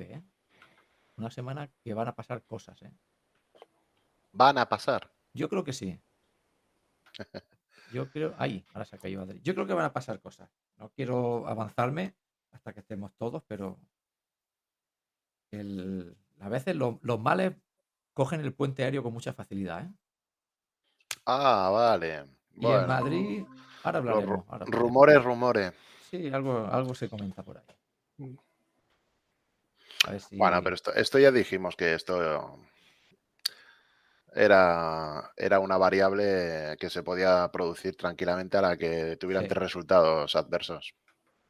¿eh? Una semana que van a pasar cosas, ¿eh? Van a pasar. Yo creo que sí. Yo creo. Ahí, ahora se ha caído Adri. Yo creo que van a pasar cosas. No quiero avanzarme hasta que estemos todos, pero. el- a veces lo- los males cogen el puente aéreo con mucha facilidad, ¿eh? Ah, vale. Y en Madrid. Ahora hablaremos. ahora hablaremos. rumores, rumores. Sí, algo, algo se comenta por ahí. Si. Bueno, pero esto, esto ya dijimos que esto era, era una variable que se podía producir tranquilamente a la que tuvieran Sí. tres resultados adversos.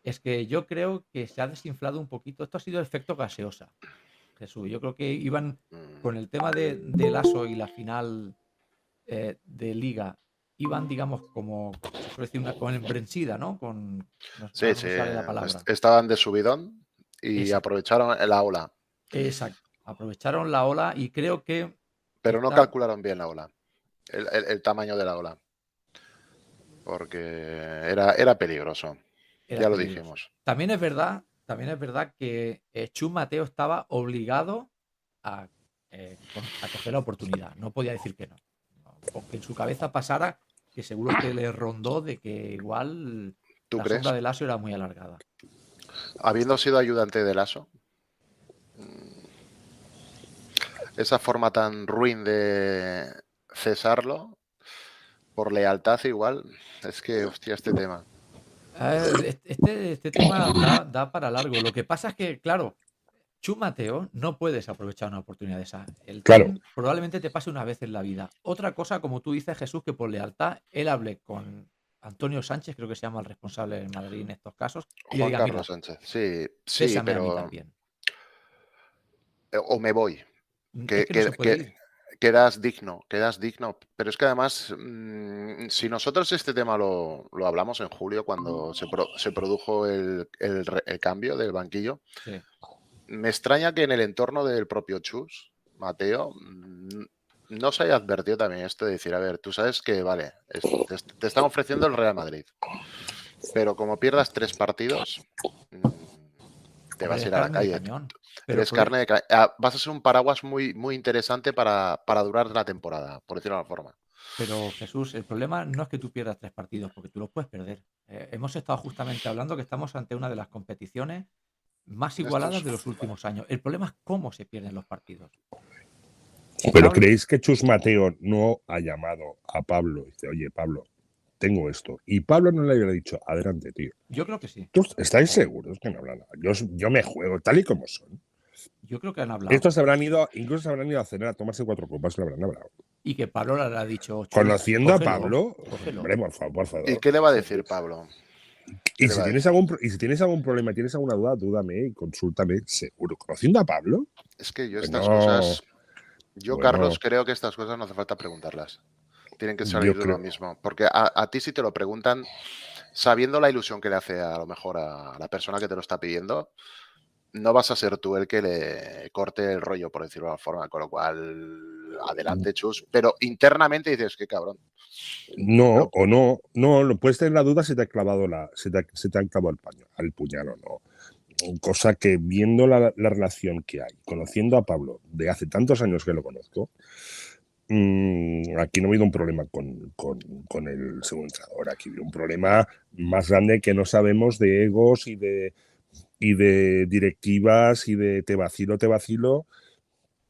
Es que yo creo que se ha desinflado un poquito. Esto ha sido efecto gaseosa, Jesús. Yo creo que iban Mm, con el tema de, del ASO y la final eh, de liga, iban, digamos, como, se suele decir, una, con embrensida, ¿no? Con, no, Sí, sí. sale la palabra. est- Estaban de subidón y Exacto. aprovecharon la ola, Exacto. Aprovecharon la ola y creo que pero no está- calcularon bien la ola, el, el- el tamaño de la ola. Porque era, era peligroso. era ya lo peligroso. dijimos. También es verdad, también es verdad que Chus Mateo estaba obligado a, eh, a coger la oportunidad. No podía decir que no. Aunque en su cabeza pasara que seguro que le rondó de que igual ¿Tú la crees? sombra del ASO era muy alargada. Habiendo sido ayudante del ASO, mm, esa forma tan ruin de cesarlo por lealtad igual, es que, hostia, este tema. A ver, est- Este, este tema da, da para largo. Lo que pasa es que, claro, Chus Mateo no puedes aprovechar una oportunidad de esa. El Claro. probablemente te pase una vez en la vida. Otra cosa, como tú dices, Jesús, que por lealtad él hable con Antonio Sánchez, creo que se llama el responsable en Madrid en estos casos, y Juan diga, Carlos mira, Sánchez, sí, sí, césame a mí pero... también. eh, O me voy, Mm, que, es que no quedas digno, quedas digno. Pero es que además, mm, si nosotros este tema lo, lo hablamos en julio, cuando se, pro- se produjo el, el cambio del banquillo, Sí. me extraña que en el entorno del propio Chus, Mateo, mm, no se haya advertido también esto de decir, a ver, tú sabes que, vale, es- te, te están ofreciendo el Real Madrid, pero como pierdas tres partidos, mm, te vas a ir a la calle. Eres carne de ca- ah, Vas a ser un paraguas muy, muy interesante para, para durar la temporada, por decirlo de alguna forma. Pero Jesús, el problema no es que tú pierdas tres partidos, porque tú los puedes perder. Eh, hemos estado justamente hablando que estamos ante una de las competiciones más igualadas de los últimos años. El problema es cómo se pierden los partidos. Pero ¿creéis que Chus Mateo no ha llamado a Pablo? y Dice, oye, Pablo, tengo esto. Y Pablo no le hubiera dicho, adelante, tío. Yo creo que sí. ¿Tú ¿Estáis seguros que no hablan nada? Yo, yo me juego, tal y como son. Yo creo que han hablado. Estos se habrán ido, incluso se habrán ido a cenar a tomarse cuatro copas, lo habrán hablado. Y que Pablo le ha dicho. "Chus, Conociendo a Pablo, cógelo". hombre, por favor, por favor. ¿Y qué le va a decir Pablo? Y le si, tienes algún, y si tienes algún problema, tienes alguna duda, dúdame y consúltame, seguro. Conociendo a Pablo, Es que yo estas no. cosas, yo Bueno. Carlos creo que estas cosas no hace falta preguntarlas. Tienen que salir de creo- lo mismo. Porque a, a ti si te lo preguntan, sabiendo la ilusión que le hace a lo mejor a la persona que te lo está pidiendo, no vas a ser tú el que le corte el rollo, por decirlo de alguna forma. Con lo cual, adelante, chus. Pero internamente dices, qué cabrón. no, No. o no, no, puedes tener la duda si te ha clavado la, si te, ha- si te han clavado el paño, al puñal o no. Cosa que viendo la, la relación que hay, conociendo a Pablo de hace tantos años que lo conozco, mm, aquí no ha habido un problema con, con- con el segundo entrenador, aquí ha habido un problema más grande que no sabemos de egos y de, y de directivas y de te vacilo, te vacilo.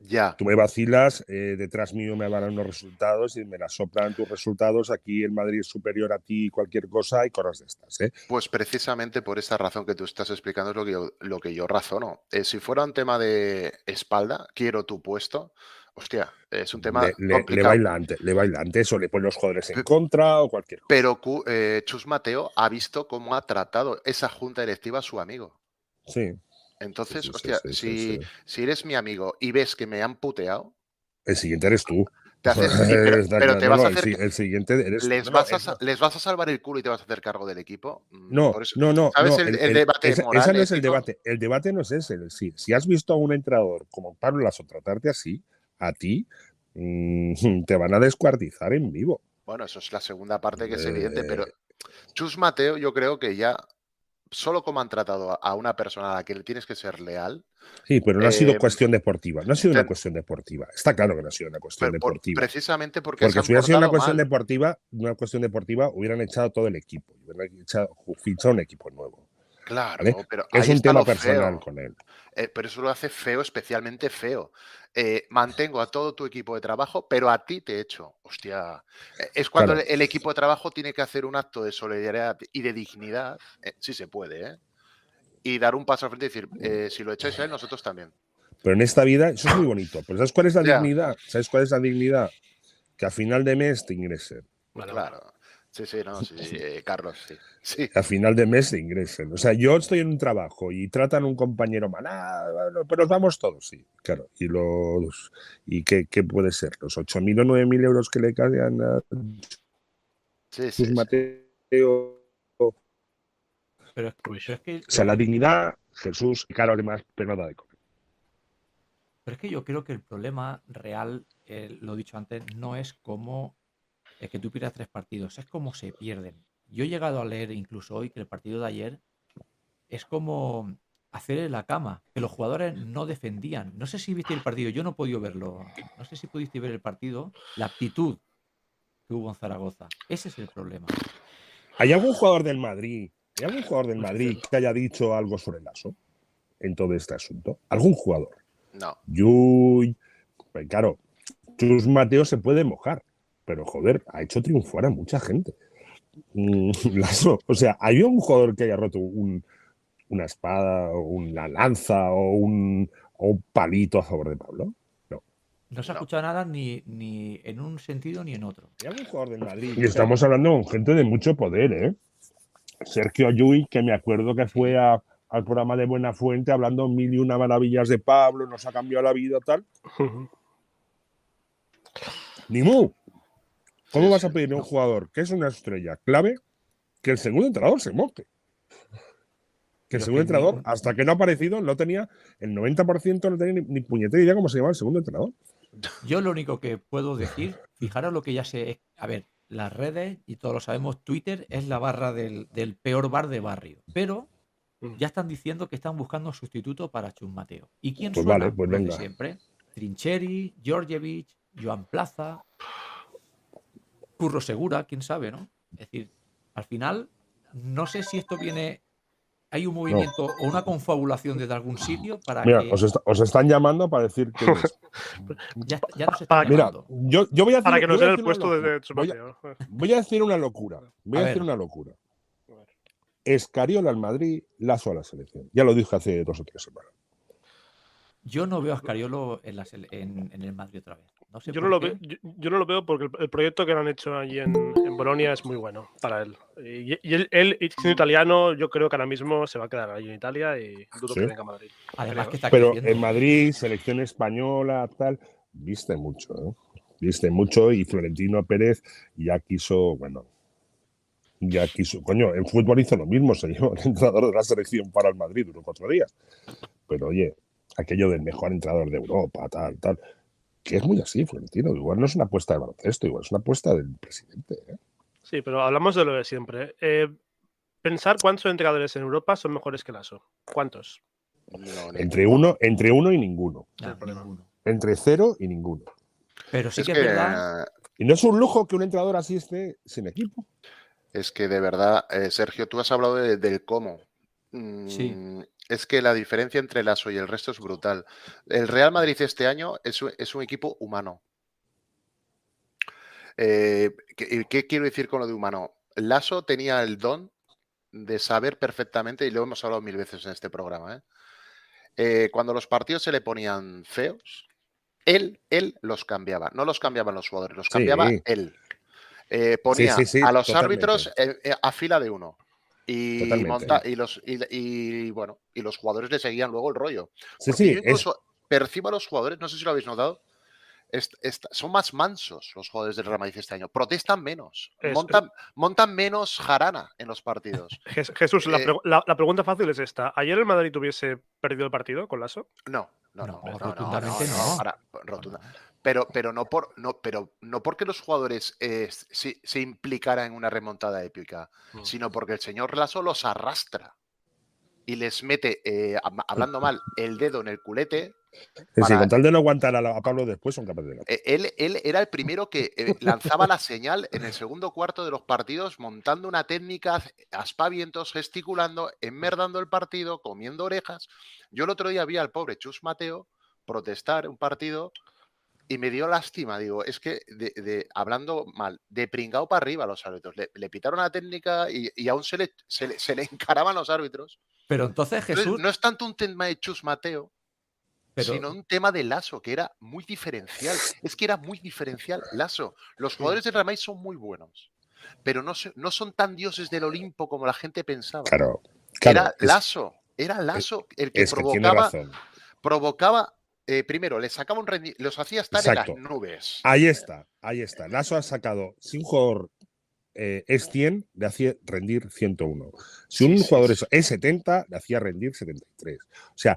Ya. Tú me vacilas, eh, detrás mío me van unos resultados y me la soplan tus resultados. Aquí el Madrid es superior a ti, cualquier cosa y cosas de estas. ¿eh? Pues precisamente por esta razón que tú estás explicando es lo que yo, lo que yo razono. Eh, si fuera un tema de espalda, quiero tu puesto, hostia, es un tema Le, le, le complicado. baila antes, le baila antes o le ponen los jugadores en contra o cualquier cosa. Pero Chus Mateo ha visto cómo ha tratado esa junta directiva a su amigo. Sí. Entonces, sí, sí, hostia, si, eres mi amigo y ves que me han puteado, El siguiente eres tú. te haces, sí, pero, te vas a no, hacer, el, siguiente eres les. No, vas a, es- sa- les vas a salvar el culo y te vas a hacer cargo del equipo. Mm, No, eso- no, no. ¿sabes no, el- el debate moral, esa no es el debate. El debate no es ese. Si, si has visto a un entrenador como Pablo Lasso tratarte así, a ti, mm, te van a descuartizar en vivo. Bueno, eso es la segunda parte que es evidente, Eh, pero Chus Mateo yo creo que ya solo como han tratado a- una persona a la que le tienes que ser leal, Sí, pero no ha sido Eh, cuestión deportiva. No ha sido una cuestión deportiva. Está claro que no ha sido una cuestión por- deportiva. precisamente porque, Porque si hubiera sido una cuestión mal. deportiva, una cuestión deportiva, hubieran echado todo el equipo. Hubieran echado, fichado un equipo nuevo. Claro, ¿vale? pero Es un tema personal feo. con él. Eh, pero eso lo hace feo, especialmente feo. Eh, mantengo a todo tu equipo de trabajo, pero a ti te echo. Hostia. Eh, Es cuando Claro. el, el equipo de trabajo tiene que hacer un acto de solidaridad y de dignidad, eh, si se puede, ¿eh? Y dar un paso al frente y decir, eh, si lo echáis a él, nosotros también. Pero en esta vida, eso es muy bonito. Pero ¿sabes cuál es la Ya. dignidad? ¿Sabes cuál es la dignidad? Que a final de mes te ingresen. Vale. Claro. Sí, sí, no, sí, sí, eh, Carlos, sí. Sí, A final de mes te ingresen. O sea, yo estoy en un trabajo y tratan a un compañero mal. Ah, bueno, pero nos vamos todos, sí. Claro. ¿Y los y qué, qué puede ser? ¿Los 8.000 o 9.000 euros que le caen a sí, sí. Mateo? Pero es, Uy. pero es que O sea, la dignidad, Jesús, y claro, además, pero nada de comer. Pero es que yo creo que el problema real, eh, lo he dicho antes, no es como que tú pierdas tres partidos, es como se pierden. Yo he llegado a leer incluso hoy que el partido de ayer es como hacer en la cama, que los jugadores no defendían. No sé si viste el partido, yo no he podido verlo. No sé si pudiste ver el partido, la actitud que hubo en Zaragoza. Ese es el problema. ¿Hay algún jugador del Madrid, hay algún jugador del Madrid que haya dicho algo sobre el aso en todo este asunto? ¿Algún jugador? No, Yuy. Pues claro, Chus Mateo se puede mojar, pero joder, ha hecho triunfar a mucha gente. Mm, o sea, ¿hay un jugador que haya roto un- una espada, o una lanza o un, o un palito a favor de Pablo? No se ha No. escuchado nada ni, ni en un sentido ni en otro. ¿Hay algún jugador del Madrid? Y estamos hablando con gente de mucho poder, ¿eh? Sergio Yuy, que me acuerdo que fue a- al programa de Buena Fuente hablando mil y una maravillas de Pablo, nos ha cambiado la vida, tal. Ni mu. ¿Cómo Sí, vas a pedir a un jugador que es una estrella clave que el segundo entrenador se moje? Que el segundo que entrenador, hasta que no ha aparecido, no tenía, el 90% no tenía ni, ni puñetera idea cómo se llamaba el segundo entrenador. Yo lo único que puedo decir, fijaros lo que ya sé, a ver, las redes, y todos lo sabemos, Twitter es la barra del, del peor bar de barrio, pero Mm. ya están diciendo que están buscando un sustituto para Chus Mateo. ¿Y quién Pues suena? vale, pues venga. siempre. Trincheri, Georgievich, Joan Plaza, Curro Segura, quién sabe, ¿no? Es decir, al final, no sé si esto viene... Hay un movimiento o una confabulación desde algún sitio para Mira, que os, está- os están llamando para decir que ya, ya nos Para están que- Mira, yo, yo voy a decir, Para que nos den el puesto de, Voy a-. Voy a decir una locura. Voy a, A decir ver. una locura. Escariola al Madrid, Lazo a la selección. Ya lo dije hace dos o tres semanas. Yo no veo a Scariolo en, la sele- en, en el Madrid otra vez. No sé Yo no, lo veo, yo, yo no lo veo porque el, el proyecto que han hecho allí en, en Bolonia es muy bueno para él. Y, y él, él, siendo italiano, yo creo que ahora mismo se va a quedar allí en Italia y dudo Sí. que venga a Madrid. Además que está Pero creciendo. en Madrid, selección española, tal, viste mucho, ¿eh? Viste mucho y Florentino Pérez ya quiso, bueno, ya quiso, coño, en fútbol hizo lo mismo, se llevó el entrenador de la selección para el Madrid, duró cuatro días. Pero oye, aquello del mejor entrenador de Europa, tal, tal, que es muy así, Florentino, igual no es una apuesta de baloncesto, igual es una apuesta del presidente. ¿eh? Sí, pero hablamos de lo de siempre. Eh, pensar cuántos entrenadores en Europa son mejores que Lasso. ¿Cuántos? no, Entre uno, entre uno y ninguno. Entre cero y ninguno. Pero sí es que que, es verdad. Y no es un lujo que un entrenador así esté sin equipo. Es que de verdad, eh, Sergio, tú has hablado de- del cómo. Sí. Es que la diferencia entre el ASO y el resto es brutal. El Real Madrid este año es, un- es un equipo humano. Eh, ¿qué, qué quiero decir con lo de humano? Lasso tenía el don de saber perfectamente, y lo hemos hablado mil veces en este programa, ¿eh? Eh, cuando los partidos se le ponían feos, él, él los cambiaba. No los cambiaban los jugadores, los cambiaba Sí. él. Eh, ponía sí, sí, a los totalmente. árbitros a fila de uno. Y, monta- y los y, y, bueno y los jugadores le seguían luego el rollo. Sí, Porque sí, yo es, incluso percibo a los jugadores, no sé si lo habéis notado, son más mansos los jugadores del Real Madrid este año. Protestan menos, Es- montan, montan menos jarana en los partidos. Jes- Jesús, la, Eh, pregu- la- la pregunta fácil es esta. ¿Ayer el Madrid hubiese perdido el partido con Lasso? No, no, no, No, no, no, rotundamente no, no. ahora, rotunda- Pero, pero no por, no, pero no porque los jugadores eh, se, se implicaran en una remontada épica, Mm. sino porque el señor Lasso los arrastra. y les mete, eh, hab- hablando mal, el dedo en el culete, con tal de no aguantar a, la- a Pablo después, son capaces de eh, él, él era el primero que eh, lanzaba la señal en el segundo cuarto de los partidos, montando una técnica, aspavientos, gesticulando, enmerdando el partido, comiendo orejas. Yo el otro día vi al pobre Chus Mateo protestar un partido y me dio lástima. Digo, es que, de, de- hablando mal, de pringao para arriba los árbitros. Le, le pitaron la técnica y, y aún se le, se, le, se le encaraban los árbitros. Pero entonces Entonces, Jesús. no es tanto un tema de Chus Mateo, pero- sino un tema de Lasso, que era muy diferencial. Es que era muy diferencial Lasso. Los jugadores del Real Madrid son muy buenos, pero no, se- no son tan dioses del Olimpo como la gente pensaba. Claro, claro. era es, Lasso, era Lasso el que es que tiene provocaba, razón. provocaba eh, primero, les sacaba un rendi- los hacía estar Exacto. en las nubes. Ahí está, ahí está. Lasso ha sacado, si un jugador eh, es 100, le hacía rendir 101. Si un Sí, jugador sí. es, es 70, le hacía rendir 73. O sea,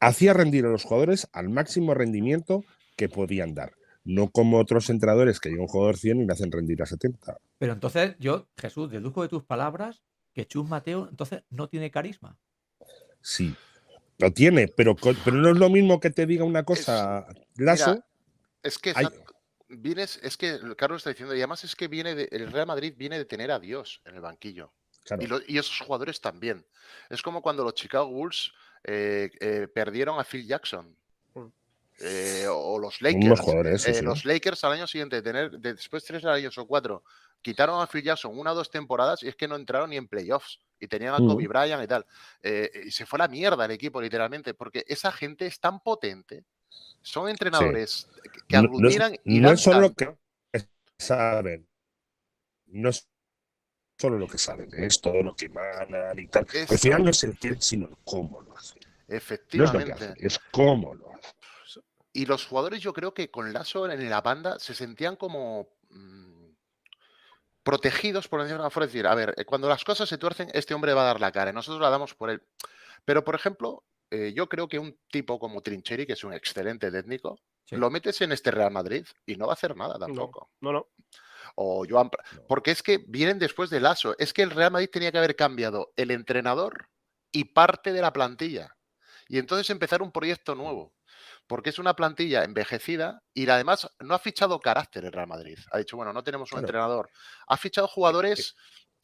hacía rendir a los jugadores al máximo rendimiento que podían dar. No como otros entrenadores que llega un jugador 100 y le hacen rendir a 70. Pero entonces yo, Jesús, deduzco de tus palabras que Chus Mateo entonces no tiene carisma. Sí, lo tiene, pero, pero no es lo mismo que te diga una cosa, Lasso. Mira, Es que Hay- vienes, es que Carlos está diciendo, y además es que viene de, el Real Madrid viene de tener a Dios en el banquillo. claro, Y, lo- y esos jugadores también. Es como cuando los Chicago Bulls eh, eh, perdieron a Phil Jackson. Mm. eh, o los Lakers. jugadores, sí, eh, sí. Los Lakers al año siguiente, de tener, de- después tres años o cuatro, quitaron a Phil Jackson una o dos temporadas y es que no entraron ni en playoffs. Y tenían a Kobe. Bryant y tal. Eh, y se fue a la mierda el equipo, literalmente, porque esa gente es tan potente. Son entrenadores que- que No- no aglutinan y no es solo tanto. que saben, no es solo lo que saben, es todo lo que emanan y tal. Es- Al final no es el qué, sino el cómo lo hacen. No es lo que Efectivamente. hacen, es cómo lo hacen. Y los jugadores, yo creo que con Lasso en la banda se sentían como mm, protegidos, por decirlo de. Es decir, a ver, eh, cuando las cosas se tuercen, este hombre va a dar la cara y nosotros la damos por él. Pero, por ejemplo, eh, yo creo que un tipo como Trincheri, que es un excelente técnico, Sí. lo metes en este Real Madrid y no va a hacer nada tampoco. No, no. O Joan, No. porque es que vienen después de Lasso. Es que el Real Madrid tenía que haber cambiado el entrenador y parte de la plantilla. Y entonces empezar un proyecto nuevo. Porque es una plantilla envejecida y además no ha fichado carácter el Real Madrid. Ha dicho, bueno, no tenemos un Claro. entrenador. Ha fichado jugadores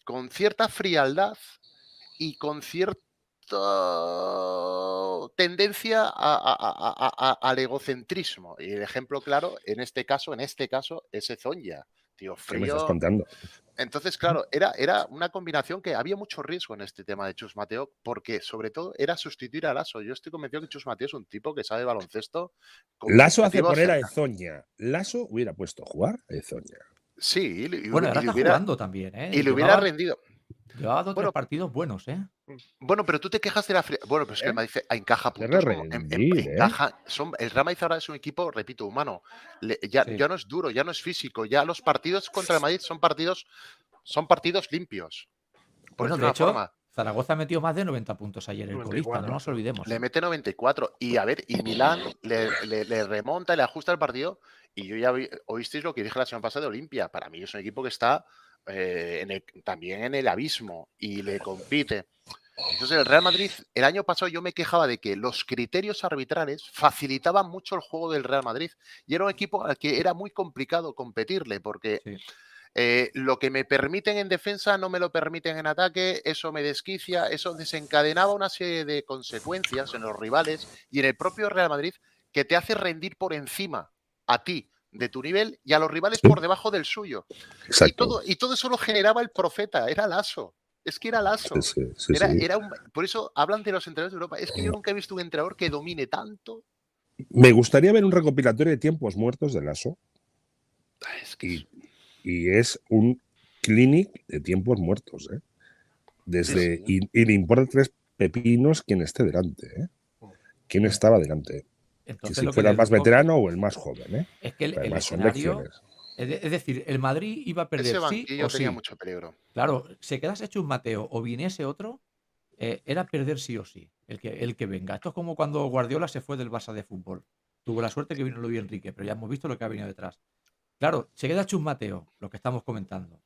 con cierta frialdad y con cierta tendencia a- a- a- a- a- al egocentrismo. Y el ejemplo claro, en este caso, en este caso, es Ezonia. Tío, ¿Qué me estás contando? entonces, claro, era, era una combinación que había mucho riesgo en este tema de Chus Mateo, porque sobre todo era sustituir a Lasso. Yo estoy convencido que Chus Mateo es un tipo que sabe baloncesto. Lasso hace poner a. Ezoña. Lasso hubiera puesto a jugar a Ezoña. Sí, y, Bueno, ahora y está hubiera, jugando también, ¿eh? y le hubiera rendido. Llevaba dos Bueno, tres partidos buenos, ¿eh? Bueno, pero tú te quejas de la Bueno, pero es que el ¿Eh? Madrid encaja Debe puntos. como- en- en- rendir, ¿eh? encaja, son, el Real Madrid ahora es un equipo, repito, humano. Le- ya, Sí. ya no es duro, ya no es físico. Ya los partidos contra el Madrid son partidos, son partidos limpios. Por Bueno, de hecho, forma. Zaragoza metió más de 90 puntos ayer el colista, 94. no nos olvidemos. Le mete 94. Y a ver, y Milán le, le- le remonta, le ajusta el partido. Y yo ya vi- oísteis lo que dije la semana pasada de Olimpia. Para mí es un equipo que está eh, en el- también en el abismo y le compite. Entonces, el Real Madrid, el año pasado yo me quejaba de que los criterios arbitrales facilitaban mucho el juego del Real Madrid. Y era un equipo al que era muy complicado competirle, porque Sí. eh, lo que me permiten en defensa no me lo permiten en ataque, eso me desquicia, eso desencadenaba una serie de consecuencias en los rivales y en el propio Real Madrid que te hace rendir por encima a ti de tu nivel y a los rivales por debajo del suyo. Y todo, y todo eso lo generaba el profeta, era Lasso. Es que era Lasso. Sí, sí, sí, Era, sí. era un- por eso hablan de los entrenadores de Europa. Es que yo nunca he visto un entrenador que domine tanto. Me gustaría ver un recopilatorio de tiempos muertos de Lasso Es que y, y es un clinic de tiempos muertos. ¿eh? Desde, y, y le importa tres pepinos quién esté delante. ¿eh? ¿Quién estaba delante? Entonces, si lo que fuera el más veterano o el más joven. ¿eh? Es que el, escenario. Es, de- es decir, el Madrid iba a perder ese sí o sí. tenía mucho peligro. Claro, se quedase hecho un Mateo o viniese otro, eh, era perder sí o sí, el que, el que venga. Esto es como cuando Guardiola se fue del Barça de fútbol. Tuvo la suerte que vino Luis Enrique, pero ya hemos visto lo que ha venido detrás. Claro, se queda hecho un Mateo, lo que estamos comentando.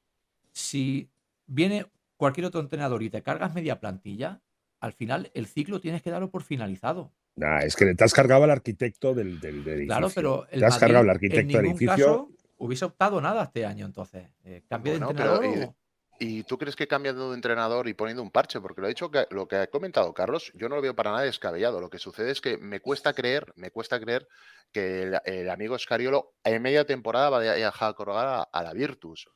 Si viene cualquier otro entrenador y te cargas media plantilla, al final el ciclo tienes que darlo por finalizado. Nah, es que te has cargado al arquitecto del, del, del Claro, edificio. pero el Te has Madrid cargado al en arquitecto del ningún edificio. caso hubiese optado nada este año entonces. Eh, cambio Bueno, de pero entrenador. o- ¿Y tú crees que cambiando de entrenador y poniendo un parche? Porque lo ha dicho que lo que ha comentado Carlos, yo no lo veo para nada descabellado. Lo que sucede es que me cuesta creer, me cuesta creer que el, el amigo Escariolo en media temporada va a dejar colgar a, a la Virtus.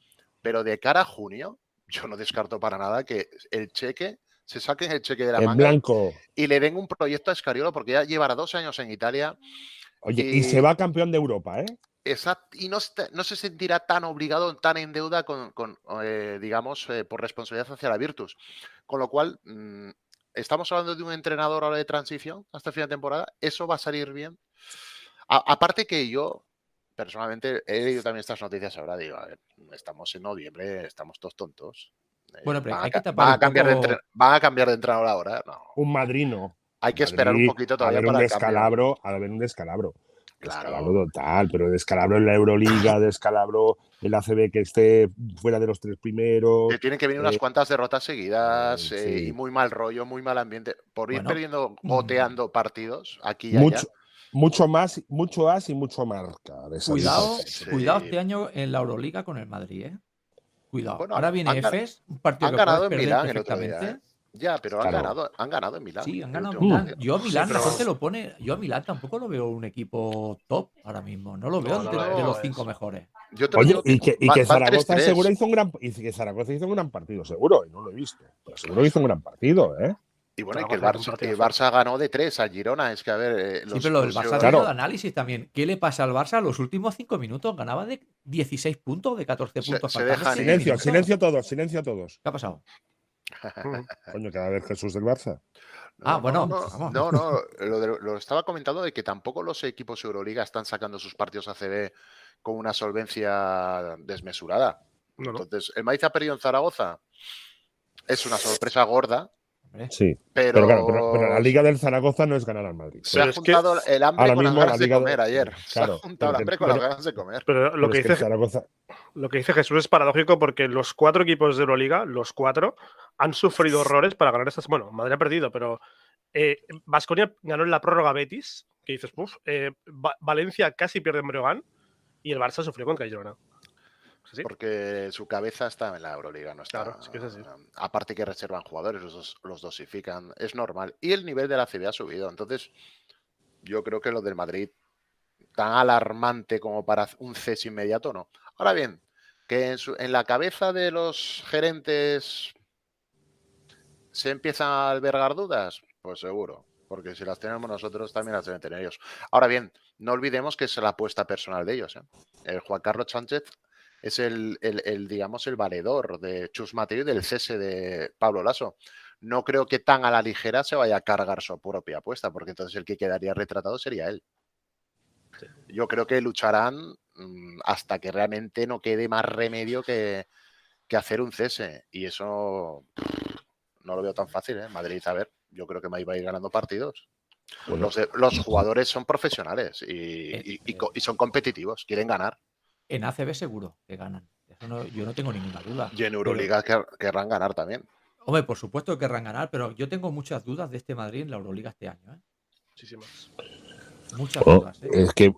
Pero de cara a junio, yo no descarto para nada que el cheque, se saquen el cheque de la En manga blanco. y le den un proyecto a Escariolo porque ya llevará dos años en Italia Oye, y Y- se va campeón de Europa, ¿eh? Exact- y no, no se sentirá tan obligado, tan en deuda con, con, eh, digamos, eh, por responsabilidad hacia la Virtus. Con lo cual, mm, estamos hablando de un entrenador ahora de transición hasta fin de temporada. ¿Eso va a salir bien? A- aparte que yo, personalmente, he leído también estas noticias ahora, digo, a ver, estamos en noviembre, estamos todos tontos. Bueno, pero van, a, hay que tapar van a un cambiar de poco- entre- van a cambiar de entrenador ahora. No, Un madrino. hay que esperar un poquito todavía haber un para el cambio. descalabro, a haber un descalabro. Claro. Descalabro total, pero descalabro en la Euroliga, descalabro en la ACB que esté fuera de los tres primeros. Que tienen que venir unas Eh, cuantas derrotas seguidas eh, eh, sí. y muy mal rollo, muy mal ambiente. Por ir Bueno, perdiendo, mm. goteando partidos aquí y allá. Mucho, mucho más, mucho as y mucho marca. de Cuidado. Sí. cuidado este año en la Euroliga con el Madrid, ¿eh? Cuidado. Bueno, Ahora viene han Efes, un partido Han que ganado en Milán el otro día. perfectamente. ¿eh? Ya, pero han, Claro. ganado, han ganado en Milán. Sí, han ganado último Milán. Yo a Milán, Sí, la pero- gente lo pone. Yo a Milán tampoco lo veo un equipo top ahora mismo. No lo veo No, no entre lo de los cinco mejores. Yo Oye, y que, y que Zaragoza 3-3. seguro hizo un gran y que Zaragoza hizo un gran partido, seguro, y no lo he visto. Pero seguro que hizo un gran partido, ¿eh? Y bueno, y que el Barça, el ganó de tres a Girona. Es que, a ver. eh, Sí, los- pero lo del los Barça Claro. ha de análisis también. ¿Qué le pasa al Barça? Los últimos cinco minutos ganaba de 16 puntos, de 14 Se- puntos. se dejan Silencio, minutos. silencio todos, silencio todos. ¿Qué ha pasado? Coño, cada vez Jesús del Barça. Ah, bueno, No, vamos. no, no, lo, de- lo estaba comentando de que tampoco los equipos Euroliga están sacando sus partidos ACB con una solvencia desmesurada. No, no. Entonces, el Madrid ha perdido en Zaragoza. Es una sorpresa gorda, Hombre, Sí. pero, Pero claro, pero, pero la Liga del Zaragoza no es ganar al Madrid. se ha es que juntado el hambre con las la ganas de Liga de- comer ayer. Se ha juntado el hambre con las ganas de comer. Pero lo Pero que dice Zaragoza. Lo que dice Jesús es paradójico porque los cuatro equipos de Euroliga, los cuatro, han sufrido horrores para ganar estas. Bueno, Madrid ha perdido, pero Vasconia ganó en la prórroga Betis, que dices, puff. eh, Va- Valencia casi pierde en Breogán y el Barça sufrió contra Girona. Porque su cabeza está en la Euroliga, no está. Claro, es que es así. Aparte que reservan jugadores, los, dos- los dosifican, es normal. Y el nivel de la CB ha subido. Entonces, yo creo que lo del Madrid, tan alarmante como para un cese inmediato, no. Ahora bien, que en, su- en la cabeza de los gerentes se empiezan a albergar dudas, pues seguro. Porque si las tenemos nosotros, también las deben tener ellos. Ahora bien, no olvidemos que es la apuesta personal de ellos. ¿eh? El Juan Carlos Sánchez es el, el- el, digamos, el valedor de Chus Mateo y del cese de Pablo Lasso. No creo que tan a la ligera se vaya a cargar su propia apuesta, porque entonces el que quedaría retratado sería él. Yo creo que lucharán mm, hasta que realmente no quede más remedio que, que hacer un cese. Y eso no lo veo tan fácil, ¿eh? Madrid, a ver, yo creo que Madrid va a ir ganando partidos. Bueno, Los, los jugadores son profesionales y, y- y co- y son competitivos, quieren ganar. En ACB seguro que ganan. Eso no- yo no tengo ninguna duda. Y en Euroliga quer- querrán ganar también. Hombre, por supuesto que querrán ganar, pero yo tengo muchas dudas de este Madrid en la Euroliga este año. ¿eh? Muchísimas. Muchas Oh, dudas. ¿eh? es que,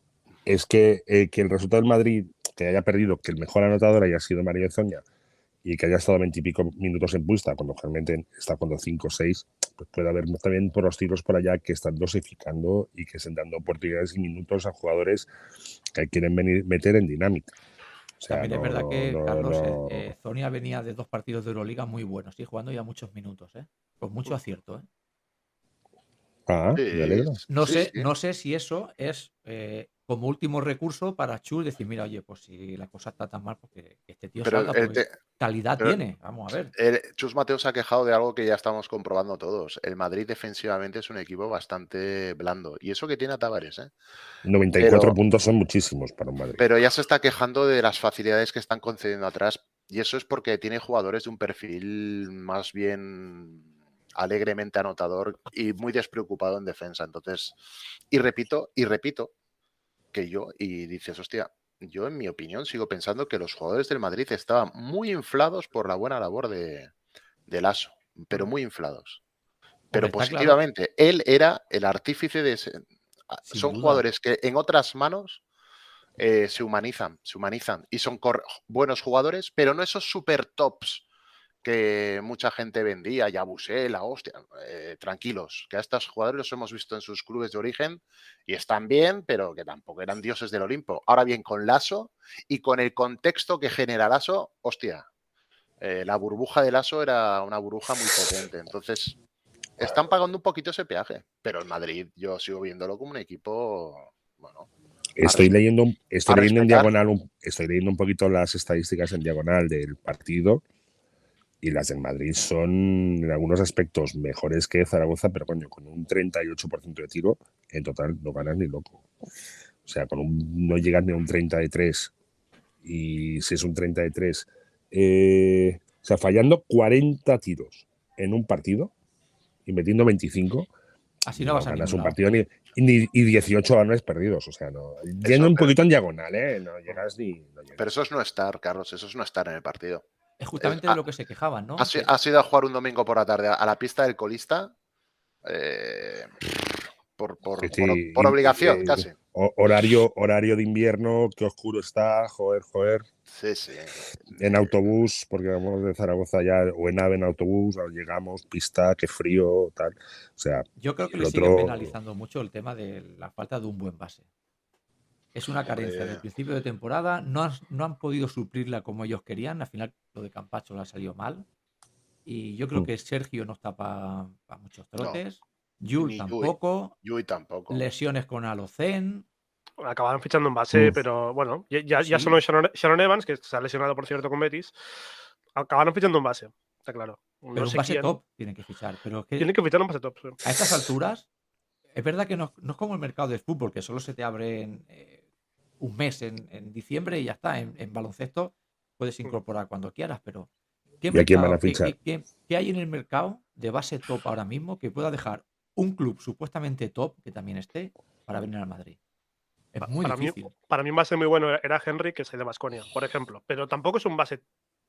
es que, eh, que el resultado del Madrid, que haya perdido, que el mejor anotador haya sido María Zoña y que haya estado veintipico minutos en puesta, cuando realmente está cuando 5 o 6, pues puede haber también por los tiros por allá que están dosificando y que están dando oportunidades y minutos a jugadores que quieren venir, meter en dinámica. O sea, También es no- verdad que, no- Carlos, eh, no- eh, Zonia venía de dos partidos de Euroliga muy buenos y jugando ya muchos minutos, ¿eh? con mucho acierto. ¿eh? Ah, Sí, me alegro. No, sí, sé, sí. no sé si eso es eh, como último recurso para Chus decir, mira, oye, pues si la cosa está tan mal, porque este tío Pero salga, te- calidad pero- tiene. Vamos a ver. el- Chus Mateo se ha quejado de algo que ya estamos comprobando todos. El Madrid defensivamente es un equipo bastante blando. Y eso que tiene a Tavares, ¿eh? 94 pero- puntos son muchísimos para un Madrid. Pero ya se está quejando de las facilidades que están concediendo atrás. Y eso es porque tiene jugadores de un perfil más bien alegremente anotador y muy despreocupado en defensa. Entonces, y repito, y repito, que yo, y dices, hostia, yo en mi opinión sigo pensando que los jugadores del Madrid estaban muy inflados por la buena labor de, de Lasso, pero muy inflados. pero claro. positivamente. Él era el artífice de ese. Sin Son duda. jugadores que en otras manos eh, se humanizan, se humanizan y son buenos jugadores, pero no esos super tops que mucha gente vendía, ya abusé, la hostia. eh, tranquilos, que a estos jugadores los hemos visto en sus clubes de origen y están bien, pero que tampoco eran dioses del Olimpo. Ahora bien, con Lasso y con el contexto que genera Lasso, hostia, eh, la burbuja de Lasso era una burbuja muy potente. Entonces, están pagando un poquito ese peaje, pero el Madrid yo sigo viéndolo como un equipo, bueno, Estoy leyendo, estoy leyendo en diagonal, estoy leyendo un poquito las estadísticas en diagonal del partido y las del Madrid son en algunos aspectos mejores que Zaragoza, pero coño, con un 38% de tiro, en total no ganas ni loco. O sea, con un, no llegas ni a un 30 de 3 y si es un 30 de 3, eh, o sea, fallando 40 tiros en un partido y metiendo 25, Así no vas a ganas un partido ni, ni- y 18 balones perdidos. O sea, no. Yendo un poquito en diagonal, ¿eh? No llegas ni. no llegas. pero eso es no estar, Carlos, eso es no estar en el partido. Es justamente de lo que se quejaban, ¿no? ¿Has, has ido a jugar un domingo por la tarde a la pista del colista? Eh, por, por- Sí, por- sí, por y- obligación, eh, casi. O- horario, horario de invierno, qué oscuro está, joder, joder. Sí, sí. En autobús, porque vamos de Zaragoza ya, o en AVE en autobús, llegamos, pista, qué frío, tal. O sea, Yo creo que le siguen otro- penalizando mucho el tema de la falta de un buen base. Es una carencia del principio de temporada. No han, no han podido suplirla como ellos querían. Al final lo de Campacho le ha salido mal. Y yo creo Mm. que Sergio no está para muchos No, trotes. Yul Yui. tampoco. Yui tampoco. Lesiones con Alocen. Acabaron fichando un base, Mm. pero bueno, ya, ya, ya Sí. sonó Sharon, Sharon Evans, que se ha lesionado, por cierto, con Betis. Acabaron fichando un base, está claro. No Pero un base quién. top tienen que fichar. Pero es que Tienen que fichar un base top. sí. a estas alturas, es verdad que no, no es como el mercado del fútbol, que solo se te abre en, eh, un mes en, en diciembre y ya está. En, en baloncesto puedes incorporar cuando quieras, pero ¿qué, ¿Y a quién van a mercado- qué- fichar? qué- qué- qué hay en el mercado de base top ahora mismo que pueda dejar un club supuestamente top que también esté para venir al Madrid? Es muy para, mí, difícil. para mí un base muy bueno era Henry, que es el de Basconia, por ejemplo. Pero tampoco es un base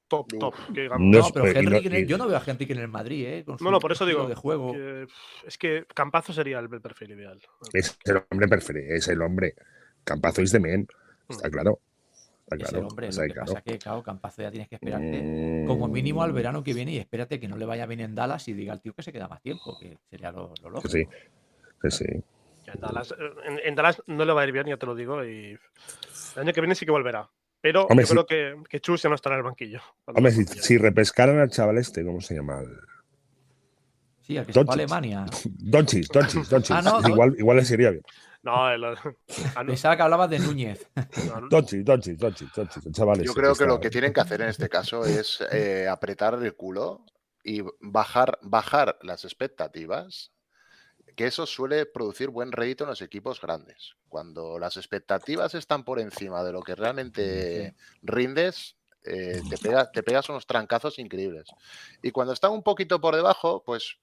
top, top. Que. No No, pero no- Henry, el- yo no veo a Henry en el Madrid, ¿eh? Con No, no, su por eso digo de juego. que, es que Campazo sería el perfil ideal. es el hombre perfecto, es el hombre. Campazo is the man, está Mm. claro. Está Es el claro. hombre. está Lo que claro. pasa es que, claro, Campazo ya tienes que esperarte como mínimo al Mm, verano que viene y espérate que no le vaya bien en Dallas y diga al tío que se queda más tiempo, que sería lo, lo lógico. Sí, sí, sí. En Dallas, en, en Dallas no le va a ir bien, ya te lo digo. Y el año que viene sí que volverá. Pero Hombre, yo creo que, que Chus ya no estará en el banquillo. Hombre, si, si repescaran al chaval este, ¿cómo se llama? El- Sí, a que se fue a. Alemania. Donchis, Donchis, Donchis. Ah, no, igual, igual les iría bien. No, el- ah, Pensaba que hablabas de Núñez. no, no. Donchis, Donchis, Donchis, Donchis, el chaval Yo creo que lo que tienen que hacer en este caso es eh, apretar el culo y bajar, bajar las expectativas, que eso suele producir buen rédito en los equipos grandes. Cuando las expectativas están por encima de lo que realmente rindes, eh, te, pega- te pegas unos trancazos increíbles. Y cuando están un poquito por debajo, pues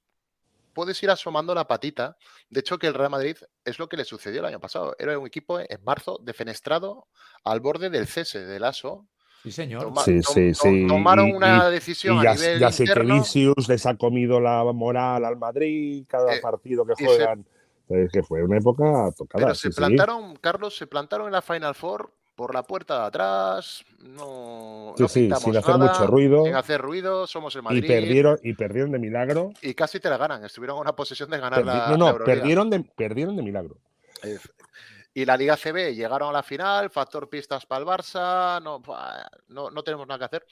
puedes ir asomando la patita. De hecho, que el Real Madrid es lo que le sucedió el año pasado. Era un equipo en marzo defenestrado al borde del cese del ASO. Sí, señor. Toma- Sí, tom- sí, to- sí, Tomaron y- una y- decisión Y a ya, nivel ya sé que. Vinicius les ha comido la moral al Madrid cada Eh, partido que se- juegan. Es que fue una época tocada. Pero se sí. plantaron, Carlos, se plantaron en la Final Four por la puerta de atrás. No, Sí, no sí, sin hacer nada, mucho ruido. Sin hacer ruido, somos el Madrid. Y perdieron, y perdieron de milagro. y casi te la ganan. Estuvieron en una posesión de ganar Perdi- la, no, no, perdieron de, perdieron de milagro. Eh, Y la Liga CB llegaron a la final, factor pistas para el Barça, no, no, no tenemos nada que hacer.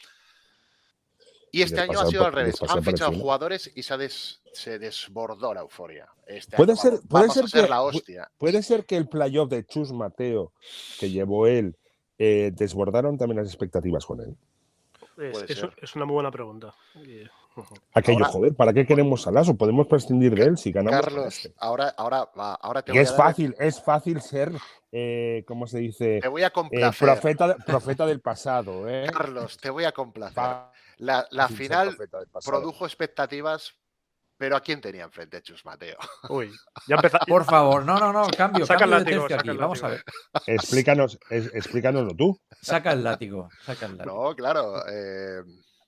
Y este año ha sido por- al revés. Han fichado jugadores y se, ha des- se desbordó la euforia. Este Puede año ser- vamos, puede vamos ser que- la pu- hostia. Puede ser que el playoff de Chus Mateo que llevó él eh, desbordaron también las expectativas con él. Es, una muy buena pregunta. Aquello, Ahora- joder, ¿para qué queremos a Lasso? Podemos prescindir de él si ganamos. Carlos, este. ahora, ahora, va, ahora te voy es a dar- fácil, es fácil ser, eh, ¿cómo se dice? Te voy a Eh, complacer. profeta, profeta del pasado, ¿eh? Carlos, te voy a complacer. La, final produjo expectativas, pero ¿a quién tenía enfrente Chus Mateo? Uy, ya empezamos. Por favor, no, no, no, cambio, Saca el cambio de látigo, tercio saca aquí. el Vamos a ver. Explícanos, es- explícanoslo tú. Saca el látigo, saca el látigo. No, claro. eh,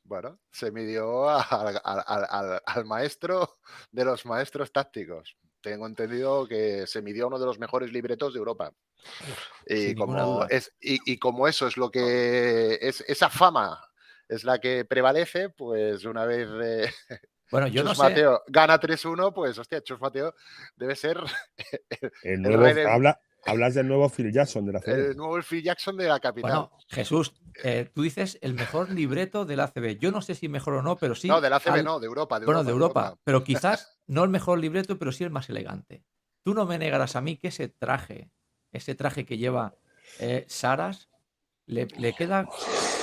Bueno, se midió al, al- al- al- al maestro de los maestros tácticos. Tengo entendido que se midió a uno de los mejores libretos de Europa. Y Sin como, duda. es, y, y como eso es lo que es esa fama es la que prevalece, pues una vez eh, Bueno, yo Chus no sé. Mateo gana 3-1, pues hostia, Chus Mateo debe ser El El nuevo, habla, hablas del nuevo Phil Jackson de la CB. el nuevo Phil Jackson de la capital. Bueno, Jesús, eh, tú dices el mejor libreto del ACB. Yo no sé si mejor o no, pero sí. no, del ACB al- no, de Europa. De bueno, Europa, de Europa, pero quizás no el mejor libreto, pero sí el más elegante. Tú no me negarás a mí que ese traje, ese traje que lleva eh, Saras, le, le queda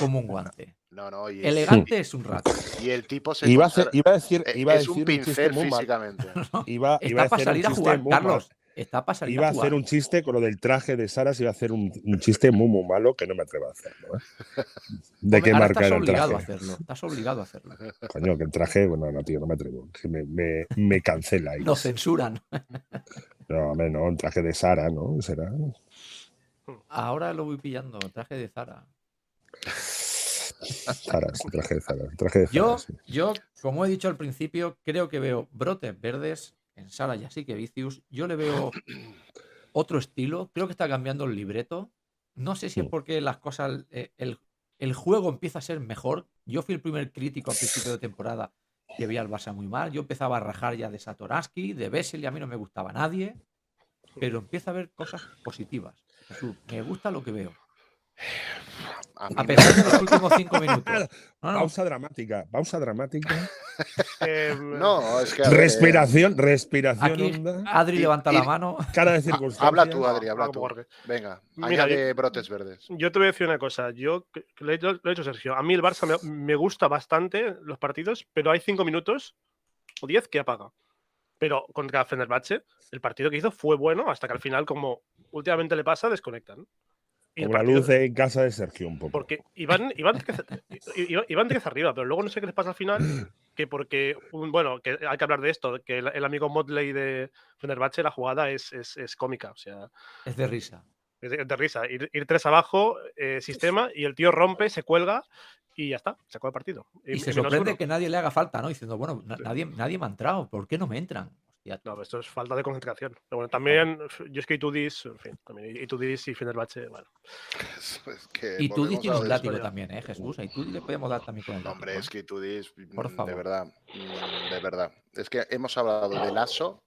como un guante. No, no, y, Elegante es un rato. y el tipo se Iba a, iba a decir, eh, iba a es decir un chiste pincel muy mal. físicamente. Iba, iba a para un salir a chiste jugar. Carlos. Está para salir Iba a a hacer un chiste con lo del traje de Saras, iba a hacer un, un chiste muy, muy malo que no me atrevo a hacerlo. ¿eh? ¿De qué marca era el obligado a traje? hacerlo. Estás obligado a hacerlo. Coño, que el traje, bueno, no, tío, no me atrevo. que me, me, me cancela ahí. Lo censuran. No, hombre, no, el traje de Sara, ¿no? Será. Ahora lo voy pillando. Traje de Zara. Traje de. Traje de Yo, sí. yo, como he dicho al principio, creo que veo brotes verdes en Sara y así que Vicius. Yo le veo otro estilo. Creo que está cambiando el libreto. No sé si es porque las cosas, eh, el, el juego empieza a ser mejor. Yo fui el primer crítico al principio de temporada que veía al Barça muy mal. Yo empezaba a rajar ya de Satoraski, de Bessel y a mí no me gustaba nadie. Pero empieza a ver cosas positivas. Me gusta lo que veo. A pesar de los últimos cinco minutos. No, no, Pausa dramática, pausa dramática. Eh, No, es que. Respiración, respiración Aquí. Adri levanta y- la mano. Cara de ha- circunstancias. Habla tú, Adri, habla Habla tú. Venga, Mira, añade brotes verdes. Yo te voy a decir una cosa. Yo lo he dicho Sergio. A mí el Barça me, me gusta bastante los partidos, pero hay cinco minutos o diez que apaga. Pero contra Fenerbahce, el partido que hizo fue bueno hasta que al final, como últimamente le pasa, desconectan. Y el Como la luz en casa de Sergio un poco. Porque iban, iban, 10 iban, 10 arriba, pero luego no sé qué les pasa al final. Que porque, un- bueno, que hay que hablar de esto, que el, el amigo Motley de Fenerbahce, la jugada es, es, es cómica. O sea, Es de risa. es de, de risa. Ir, ir tres abajo, eh, sistema, y el tío rompe, se cuelga y ya está, se acaba el partido. Y se sorprende que nadie le haga falta, ¿no? Diciendo, bueno, na- nadie, nadie me ha entrado, ¿por qué no me entran? Hostia, No, esto es falta de concentración. Pero bueno, también, yo es que Itudis, en fin, también Itudis y Fenerbahce, bueno. Es- es que y tú volvemos tiene a un látigo también, ¿eh, Jesús? Y tú le podemos dar también con el látigo. hombre, ¿eh? es que tú dices, Por mm, favor. de verdad, mm, de verdad. Es que hemos hablado de Lasso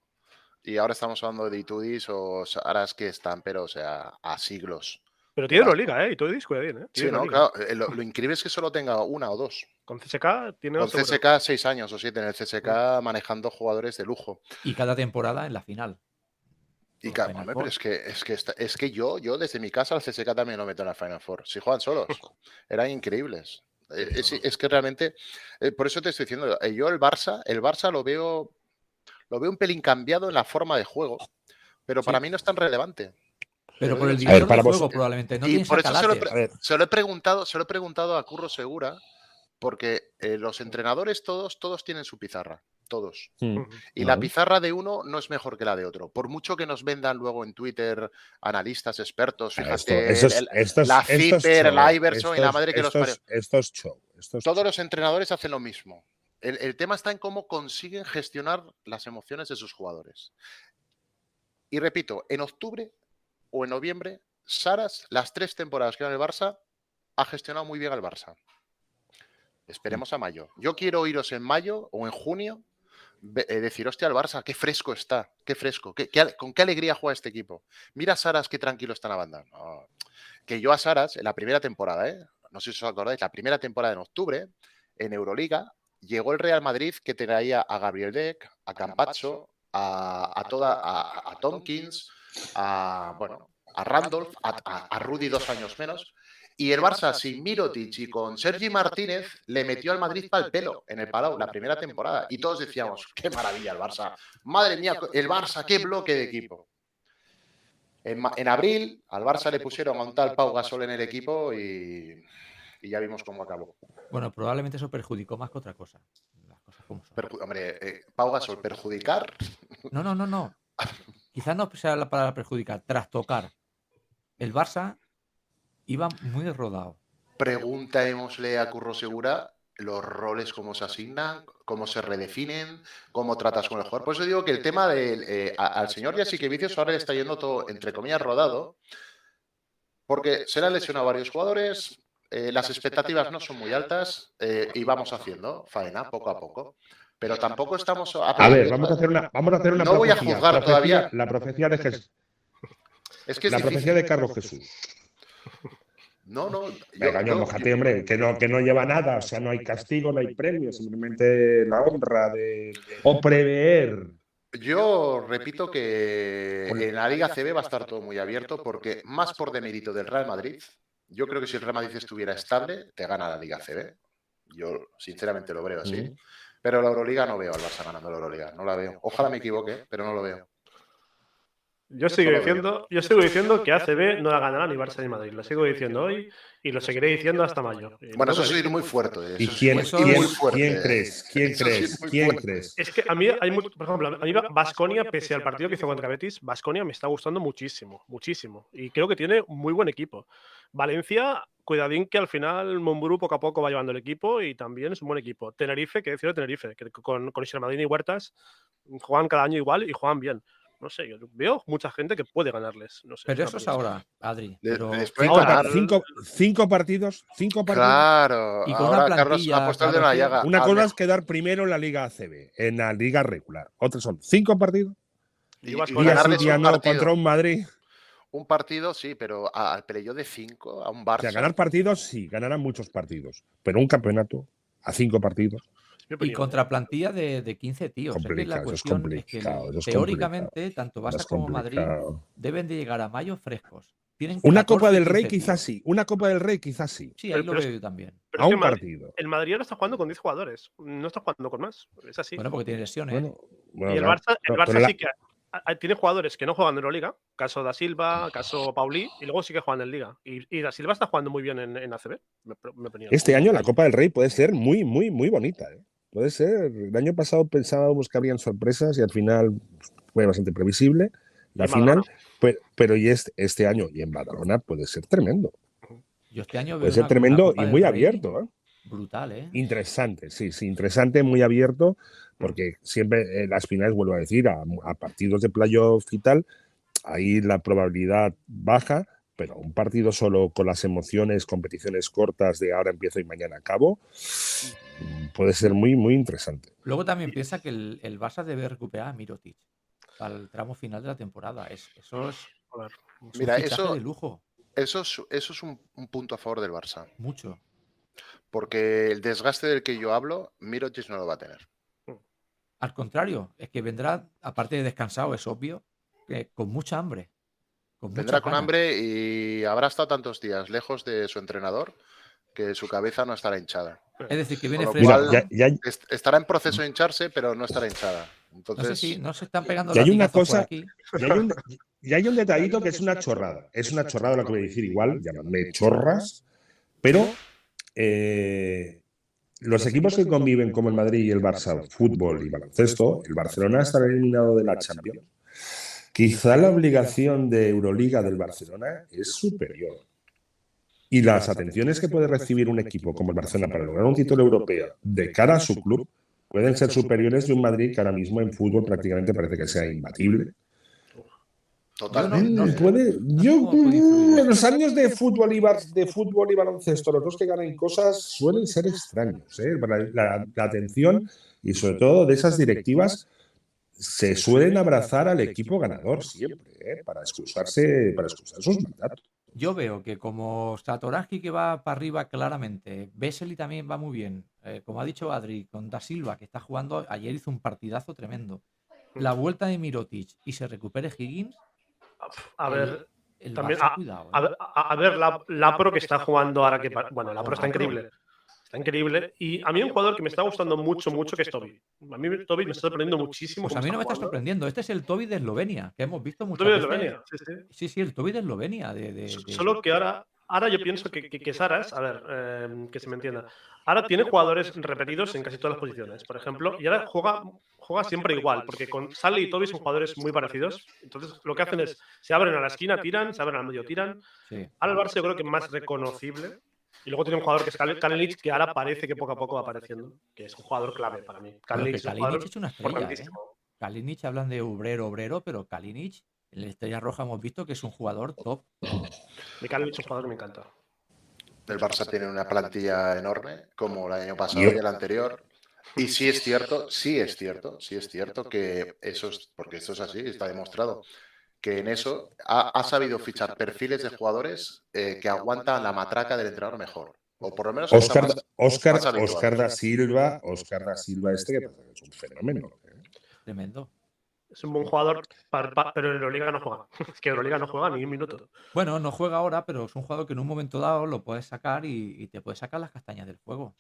y ahora estamos hablando de Itudis o Saras que están, pero o sea, a siglos. Pero tiene Vas- Euroliga, ¿eh? Itudis, cuida bien, ¿eh? Sí, no, claro. eh, Lo, lo increíble es que solo tenga una o dos. Con CSK tiene Con seguro. CSK seis años o siete en el CSK manejando jugadores de lujo. Y cada temporada en la final. Y Final hombre, Four. pero es que, es, que esta- es que yo, yo desde mi casa al CSK también lo meto en la Final Four. Si juegan solos, eran increíbles. Eh, Es, que realmente, eh, por eso te estoy diciendo, eh, yo el Barça, el Barça lo veo, lo veo un pelín cambiado en la forma de juego, pero para Sí. mí no es tan relevante. Pero por el ver, director para de juego, probablemente. No y tiene por eso se lo, ver, se he preguntado, se lo he preguntado a Curro Segura, porque eh, los entrenadores todos, todos tienen su pizarra, todos. Y la pizarra de uno no es mejor que la de otro. Por mucho que nos vendan luego en Twitter analistas, expertos, fíjate, esto- eso es- el- esto es- la Zipper, show, Iverson y la madre que los esto es- Esto es show. esto es todos show. los entrenadores hacen lo mismo. El, el tema está en cómo consiguen gestionar las emociones de sus jugadores. Y repito, en octubre o en noviembre, Saras, las tres temporadas que va en el Barça, ha gestionado muy bien al Barça. Esperemos a mayo. Yo quiero iros en mayo o en junio eh, decir, hostia, el Barça, qué fresco está, qué fresco, qué- con qué alegría juega este equipo. Mira a Saras, qué tranquilo está en la banda. No, Que yo a Saras, en la primera temporada, ¿eh? no sé si os acordáis, la primera temporada en octubre, en Euroliga, llegó el Real Madrid que traía a Gabriel Deck, a Campazzo, a, a toda, a, a Tompkins, a, bueno, a Randolph, a, Rudy dos años menos. Y el Barça, sin Mirotic y con Sergi Martínez, le metió al Madrid para el pelo en el Palau la primera temporada. Y todos decíamos, qué maravilla el Barça. Madre mía, el Barça, qué bloque de equipo. En, abril, al Barça le pusieron a un tal Pau Gasol en el equipo y, y ya vimos cómo acabó. Bueno, probablemente eso perjudicó más que otra cosa. Las cosas como son. Perju- hombre, eh, Pau Gasol, perjudicar. No, no, no, no. Quizás no sea la palabra perjudicar, trastocar. El Barça iba muy rodado. Preguntémosle a Curro Segura los roles, cómo se asignan, cómo se redefinen, cómo tratas con el jugador. Por eso digo que el tema del eh, al señor Vicios ahora le está yendo todo, entre comillas, rodado, porque se le han lesionado varios jugadores, eh, las expectativas no son muy altas eh, y vamos haciendo faena poco a poco. Pero tampoco estamos. A, ver, vamos a hacer una. Vamos a hacer una no voy a juzgar todavía. La profecía de Jesús. Es que la profecía de Carlos Jesús. No, no. Venga, yo, mojate, hombre, que no, que no lleva nada, o sea, no hay castigo, no hay premio, simplemente la honra de. o prever. Yo repito que en la Liga CB va a estar todo muy abierto porque más por demérito del Real Madrid, yo creo que si el Real Madrid estuviera estable, te gana la Liga CB. Yo sinceramente lo veo así. Pero la Euroliga no veo al Barça ganando la Euroliga, no la veo. Ojalá me equivoque, pero no lo veo. Yo sigo diciendo, yo sigo diciendo que ACB no la ganará ni Barça ni Madrid. Lo sigo diciendo hoy y lo seguiré diciendo hasta mayo. Bueno, eso es ir muy fuerte. ¿Y quién, quién, crees? ¿Quién crees? ¿Quién crees? Es que a mí hay mucho, por ejemplo, a mí Basconia, pese al partido que hizo contra Betis, Basconia me está gustando muchísimo, muchísimo. Y creo que tiene muy buen equipo. Valencia, cuidadín que al final Monburu poco a poco va llevando el equipo y también es un buen equipo. Tenerife, que decirlo Tenerife, que con, con y Huertas juegan cada año igual y juegan bien no sé, yo veo mucha gente que puede ganarles. No sé, pero eso es ahora, Adri. Pero... cinco, partidos, cinco partidos. Claro, y con una plantilla, Carlos, de una, llaga. una cosa es quedar primero en la Liga ACB, en la Liga regular. Otros son cinco partidos. Y, y, y no contra un Madrid. Un partido, sí, pero al yo de cinco, a un Barça. O sea, ganar partidos, sí, ganarán muchos partidos. Pero un campeonato a cinco partidos. Y contra plantilla de, de 15 tíos. Es que la cuestión es, que teóricamente, tanto Barça como Madrid deben de llegar a mayo frescos. una Copa del Rey quizás sí. Una Copa del Rey quizás sí. Sí, ahí lo veo yo también. a un partido. El Madrid ahora está jugando con 10 jugadores. No está jugando con más. Es así. Bueno, porque tiene lesiones. y el Barça, el Barça sí que tiene jugadores que no juegan en Euroliga, caso da Silva, caso Pauli, y luego sí que juegan en Liga. Y, da Silva está jugando muy bien en, ACB. este año la Copa del Rey puede ser muy, muy, muy bonita. ¿eh? Puede ser. El año pasado pensábamos que habrían sorpresas y al final fue bastante previsible. La final, pero, y este, este, año y en Badalona puede ser tremendo. Yo este año puede ser tremendo y muy abierto. ¿eh? Brutal, ¿eh? Interesante, sí, sí, interesante, muy abierto, porque siempre las finales, vuelvo a decir, a, a partidos de playoff y tal, ahí la probabilidad baja, pero un partido solo con las emociones, competiciones cortas de ahora empiezo y mañana acabo, puede ser muy, muy interesante. Luego también piensa que el, el Barça debe recuperar a Mirotic al tramo final de la temporada. eso es, Mira, eso, de lujo. Eso es, eso es un, punto a favor del Barça. Mucho. Porque el desgaste del que yo hablo, Mirotic no lo va a tener. Al contrario, es que vendrá, aparte de descansado, es obvio, con mucha hambre. Vendrá con hambre y habrá estado tantos días lejos de su entrenador que su cabeza no estará hinchada. Es decir, que viene fresco. Estará en proceso de hincharse, pero no estará hinchada. Entonces, no sé si no se están pegando y hay una cosa, y hay, un, y hay un detallito que es una chorrada. Es una chorrada lo que voy a decir igual, llamadme chorras, pero eh, los equipos que conviven como el Madrid y el Barça, fútbol y baloncesto, el Barcelona estará eliminado de la Champions. Quizá la obligación de Euroliga del Barcelona es superior y las atenciones que puede recibir un equipo como el Barcelona para lograr un título europeo de cara a su club pueden ser superiores de un Madrid que ahora mismo en fútbol prácticamente parece que sea imbatible. Totalmente. puede, yo en los años de fútbol y de fútbol y baloncesto, los dos que ganan cosas suelen ser extraños. ¿eh? La, atención y sobre todo de esas directivas se suelen abrazar al equipo ganador siempre ¿eh? para excusarse, para excusar sus mandatos. Yo veo que como Satoransky que va para arriba claramente, Vesely también va muy bien, eh, como ha dicho Adri, con Da Silva que está jugando, ayer hizo un partidazo tremendo. La vuelta de Mirotic y se recupere Higgins. A ver, también, a, ¿eh? a, ver, la, la, pro que está jugando ahora que bueno, la pro está increíble. Está increíble. Y a mí un jugador que me está gustando mucho, mucho, que es Toby. A mí Toby me está sorprendiendo muchísimo. Pues a mí no me está sorprendiendo. Este es el Toby de Eslovenia, que hemos visto mucho. Toby de Eslovenia, sí, sí. Sí, sí, el Toby de Eslovenia. De, Solo que ahora, ahora yo pienso que, que, Saras, a ver, em, que se me entienda, ahora tiene jugadores repetidos en casi todas las posiciones, por ejemplo, y ahora juega, juega siempre igual, porque con Sally y Toby son jugadores muy parecidos. Entonces, lo que hacen es, se abren a la esquina, tiran, se abren al medio, tiran. Ahora el Barça yo creo que más reconocible Y luego tiene un jugador que es Kal- Kalinic, que ahora parece que poco a poco va apareciendo, que es un jugador clave para mí. Kalinic es un Kalinic jugador es una estrella, ¿eh? Kalinic hablan de obrero, obrero, pero Kalinic en la Estrella Roja hemos visto que es un jugador top. Mi Kalinic es un jugador que me encanta. El Barça tiene una plantilla enorme, como el año pasado Yo- y el anterior. Y sí es cierto, sí es cierto, sí es cierto que eso es, porque esto es así, está demostrado, que en eso ha, ha sabido fichar perfiles de jugadores eh, que aguantan la matraca del entrenador mejor. O por lo menos Oscar, más- Oscar, más habitual. Oscar da Silva, Oscar da Silva este que es un fenómeno. ¿eh? Tremendo. Es un buen jugador, pero en Euroliga no juega. Es que Euroliga no juega ni un minuto. Bueno, no juega ahora, pero es un jugador que en un momento dado lo puedes sacar y, y te puede sacar las castañas del fuego.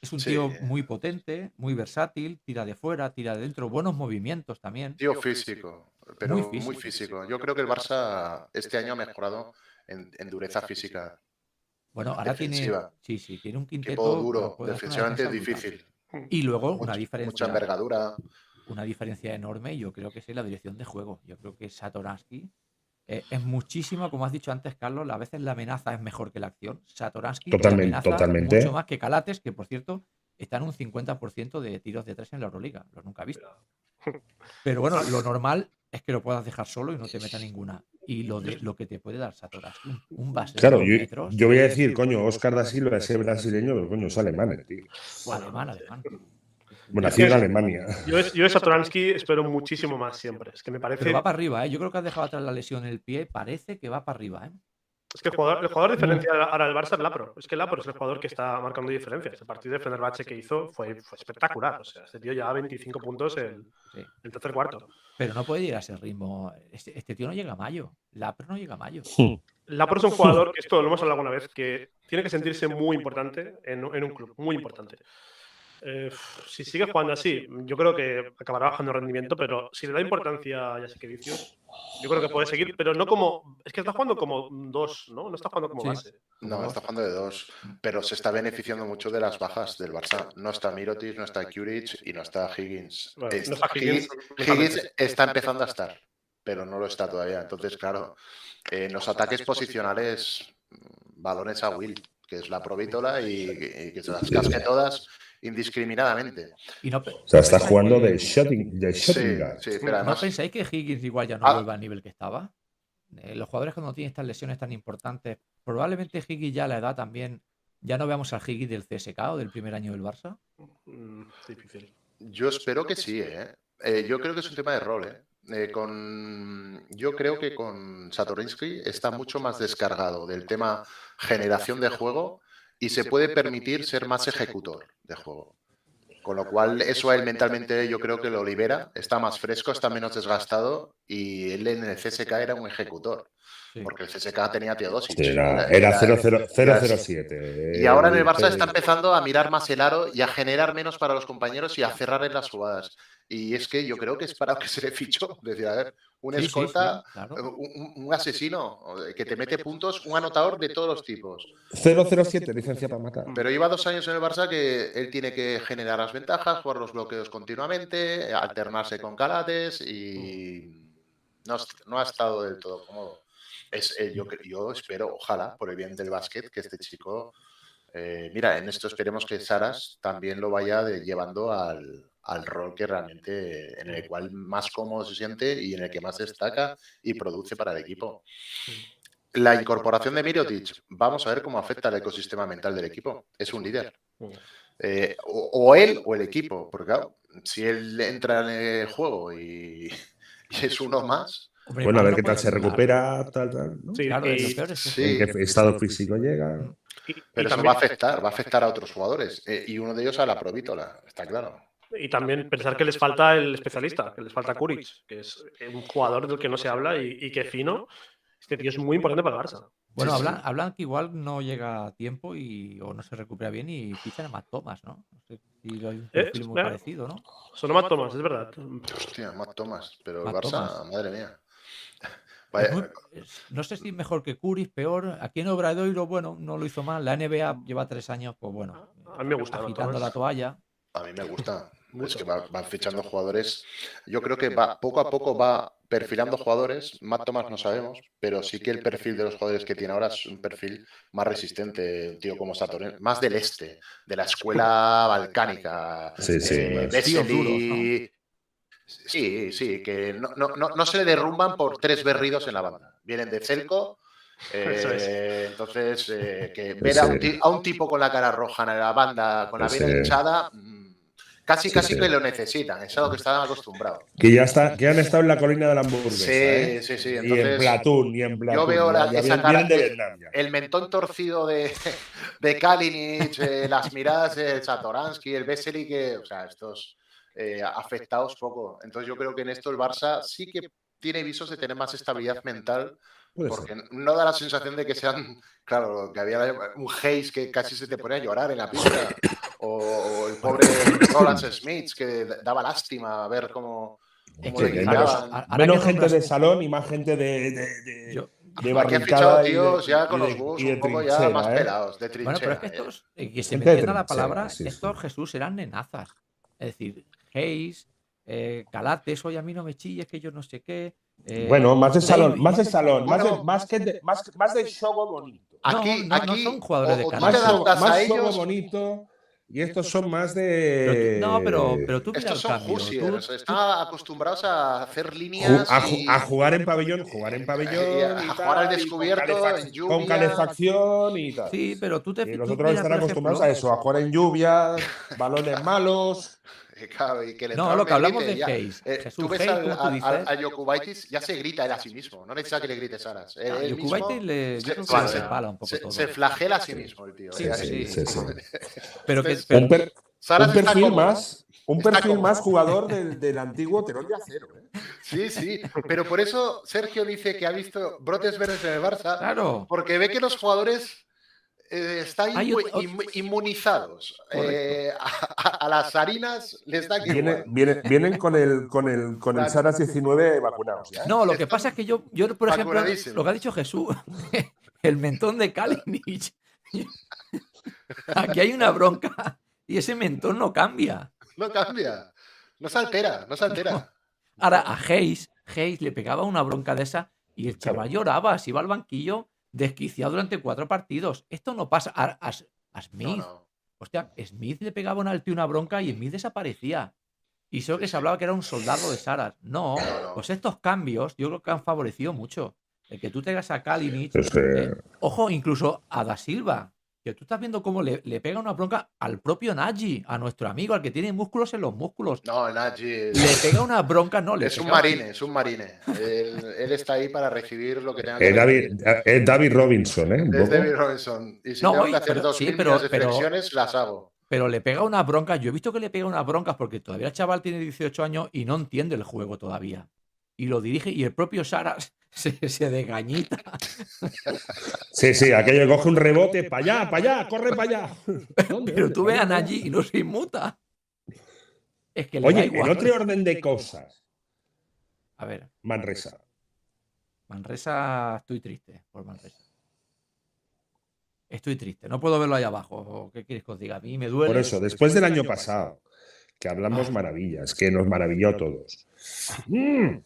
Es un Sí. tío muy potente, muy versátil, tira de fuera, tira de dentro, buenos movimientos también. Tío físico, pero Muy muy físico. Yo creo que el Barça este año ha mejorado en, en dureza física. Bueno, ahora tiene, defensiva. sí, sí, tiene un quinteto. Duro, defensivamente es difícil. Y luego Mucha- una Mucha diferencia, envergadura. una diferencia enorme, y yo creo que es la dirección de juego. Yo creo que Satoransky eh, es muchísimo, como has dicho antes, Carlos, a veces la amenaza es mejor que la acción. Satoransky te Totalmente, mucho más que Calates, que por cierto está en un 50% de tiros de tres en la Euroliga. Lo nunca he visto. Pero bueno, lo normal es que lo puedas dejar solo y no te meta ninguna. Y lo, de, lo que te puede dar Satoransky, un, un base Claro, yo, metros, yo voy a decir, coño, Oscar da Silva, ese brasileño, pero coño, es alemán, el tío. alemán, alemán. Bueno, nació en Es Alemania. Yo, es- yo de Satoransky espero muchísimo más siempre. Es que me parece. Pero va para arriba, ¿eh? Yo creo que has dejado atrás la lesión en el pie. Parece que va para arriba, ¿eh? Es que el jugador, el jugador diferencia ahora del Barça es Lapro. Es que Lapro es el jugador que está marcando diferencias. El partido de Fenerbahce que hizo fue, fue espectacular. O sea, este tío lleva 25 puntos el, Sí. el tercer cuarto. Pero no puede llegar a ese ritmo. Este, este tío no llega a mayo. Lapro no llega a mayo. Lapro es un jugador, que esto lo hemos hablado alguna vez, que tiene que sentirse muy importante en, en un club. Muy importante. Eh, si sigue jugando así, yo creo que acabará bajando el rendimiento, pero si le da importancia a Jasikevicius, yo creo que puede seguir, pero no como. Es que está jugando como dos, ¿no? No está jugando como Sí. base. No, está jugando de dos, pero se está beneficiando mucho de las bajas del Barça. No está Mirotic, no está Kuric y no está Higgins. Bueno, Es- no está Higgins, Higgins, Higgins está empezando a estar, pero no lo está todavía. Entonces, claro, en los ataques posicionales, balones a Will, que es la provítola y, y que se las casque todas indiscriminadamente. Y no, O sea, está jugando de shooting, de Sí, shooting guard. sí, pero ¿No pensáis que Higgins igual ya no Ah. vuelva al nivel que estaba? Eh, los jugadores cuando tienen estas lesiones tan importantes, probablemente Higgins ya a la edad también, ya no veamos al Higgins del CSK o del primer año del Barça. Mm, difícil. Yo espero que sí, ¿eh? Eh, yo creo que es un tema de rol, ¿eh? Eh, con, yo creo que con Satorinsky está mucho más descargado del tema generación de juego y se puede permitir ser más ejecutor de juego. Con lo cual, eso a él mentalmente yo creo que lo libera, está más fresco, está menos desgastado y él en el CSK era un ejecutor, Sí. porque el CSK tenía Teodosic. Era, era 0-0 007. Y ahora en el Barça Eh, está empezando a mirar más el aro y a generar menos para los compañeros y a cerrar en las jugadas. Y es que yo creo que es para lo que se le fichó. Decir, a ver, un Sí, sí, escolta, sí, claro. un, un- un asesino que te mete puntos, un anotador de todos los tipos. 007, licencia para matar. Pero lleva dos años en el Barça que él tiene que generar las ventajas, jugar los bloqueos continuamente, alternarse con Calates y no, no ha estado del todo cómodo. Es, eh, yo, yo espero, ojalá, por el bien del básquet, que este chico, eh, mira, en esto esperemos que Saras también lo vaya de- llevando al, al rol que realmente, en el cual más cómodo se siente y en el que más destaca y produce para el equipo. La incorporación de Mirotic, vamos a ver cómo afecta al ecosistema mental del equipo. Es un líder. Eh, o, o él o el equipo, porque claro, si él entra en el juego y, y es uno más, Bueno, a ver qué tal se recupera, tal, tal. ¿no? Sí, Claro, y- eso. sí. ¿En qué estado físico llega? y pero eso también- va a afectar, va a afectar a otros jugadores. eh, y uno de ellos a la Provítola, está claro. Y también pensar que les falta el especialista, que les falta Kuric, que es un jugador del que no se habla y, y que fino. Este tío es muy importante para el Barça. Bueno, Sí, sí. hablan, hablan que igual no llega a tiempo y, o no se recupera bien y fichan a Matt Thomas, ¿no? No sé si lo hay un Eh, perfil muy parecido, ¿no? Sonó Matt Thomas, es verdad. Hostia, Matt Thomas, pero el Barça, Thomas. madre mía. Vaya, muy- no sé si mejor que Curis, peor. Aquí en Obradoiro, bueno, no lo hizo mal. La NBA lleva tres años, pues bueno, A mí me gusta, la toalla. A mí me gusta. Es que va- van fichando jugadores. Yo creo que va poco a poco va perfilando jugadores. Más Tomás no sabemos, pero sí que el perfil de los jugadores que tiene ahora es un perfil más resistente, un tío como Satorén, más del este, de la escuela balcánica. Sí, sí. Eh, Vesely- Sí, sí, que no, no, no, no se le derrumban por tres berridos en la banda. Vienen de Celco. Eh, entonces, eh, que ver a un, a un tipo con la cara roja en la banda, con la Sí. vena hinchada, casi Sí, casi sí. que lo necesitan, es a lo que están acostumbrados. Que ya está, que han estado en la colina de la hamburguesa. Sí, ¿eh? sí, sí. y en Entonces, Platoon, y en Platoon. veo la- ya- esa cara- de Vietnam el mentón torcido de, de Kalinic, eh, las miradas de Satoransky, el Vesely, que, o sea, estos eh, afectados poco. Entonces yo creo que en esto el Barça sí que tiene visos de tener más estabilidad mental, porque ser. no da la sensación de que sean, claro, que había un Hayes que casi se te ponía a llorar en la pista, o, o el pobre Roland Smith que daba lástima ver cómo, Es cómo que, le menos- gritaban. a- ahora Menos gente de salón y más gente de, de, de, Yo- de barricada tíos ya con los de un poco ya más ¿eh? pelados, de trinchera. Bueno, pero es que estos, eh, que se me la palabra, sí, sí. estos Jesús eran nenazas. Es decir, Hayes, eh, Calates, oye, a mí no me chilles, que yo no sé qué. eh, Bueno, más de salón, más de salón, más, de, más, que de, más, más de show bonito. Aquí, no, no aquí son jugadores de o- o tú canasta. te Más, a más show bonito y estos son más de. no, pero, pero tú estos son Hoosiers, están acostumbrados a hacer Ju- líneas a, ju- y- a jugar en pabellón, jugar en pabellón. y a y jugar al tal, descubierto, con, calefac- en lluvia. con calefacción y tal. Sí, pero tú te y los otros están acostumbrados ejemplo, a eso, a jugar en lluvia, balones malos. Claro, y que el No, lo que hablamos grite, de ya. Hayes. Eh, Jesús tú ves Hayes, al- tú dices. a Jokubaitis, ya se grita él a sí mismo. No necesita que le grites Aras. Él, mismo le- se- separa un poco se- todo. se flagela a sí mismo el tío. Sí, Eh, sí, sí, sí. Pero que, pero- un, per- perfil más, un perfil más jugador del, del antiguo Terón de Acero. ¿eh? Sí, sí. Pero por eso Sergio dice que ha visto brotes verdes en el Barça. claro, Porque ve que los jugadores eh, están inmu- inmu- inmunizados. Eh, a, las harinas les da que Viene- igual. viene- vienen con el, con el, con el. Saras 19 vacunados. ¿ya? no, lo que pasa es que yo, yo por ejemplo, lo que ha dicho Jesús, el mentón de Kalinic. Aquí hay una bronca y ese mentón no cambia. No cambia. No se altera, no se altera. Ahora a Hayes, Hayes le pegaba una bronca de esa y el chaval lloraba, se iba al banquillo desquiciado durante cuatro partidos. Esto no pasa. A, a- a Smith, No, no. hostia, Smith le pegaba una, al tío una bronca y Smith desaparecía. Y solo que se hablaba que era un soldado de Saras. No, No, no. pues estos cambios yo creo que han favorecido mucho. El que tú tengas a Kalinic, eh, ojo, incluso a Da Silva, que tú estás viendo cómo le, le pega una bronca al propio Nagy, a nuestro amigo, al que tiene músculos en los músculos. No, es, Le pega una bronca, no, le es un marine, es un marine. Él, él está ahí para recibir lo que tenga que eh, David, es David Robinson, ¿eh? Es. David Robinson. Y si No, tengo oye, que hacer pero- dos sí, pero- de pero- flexiones, las hago. Pero le pega una bronca. Yo he visto que le pega unas broncas porque todavía el chaval tiene 18 años y no entiende el juego todavía. Y lo dirige y el propio Saras se, se desgañita. Sí, sí, aquello coge un rebote, para allá, para allá, corre para allá. ¿Dónde, Pero tú ves a ¿Dónde? Nagy y no se inmuta. Es que Oye, en otro orden de cosas, A ver, Manresa. Manresa, estoy triste por Manresa. Estoy triste, no puedo verlo ahí abajo. ¿Qué quieres que os diga? A mí me duele. Por eso, después del año pasado, que hablamos maravillas, que nos maravilló a todos. Mm,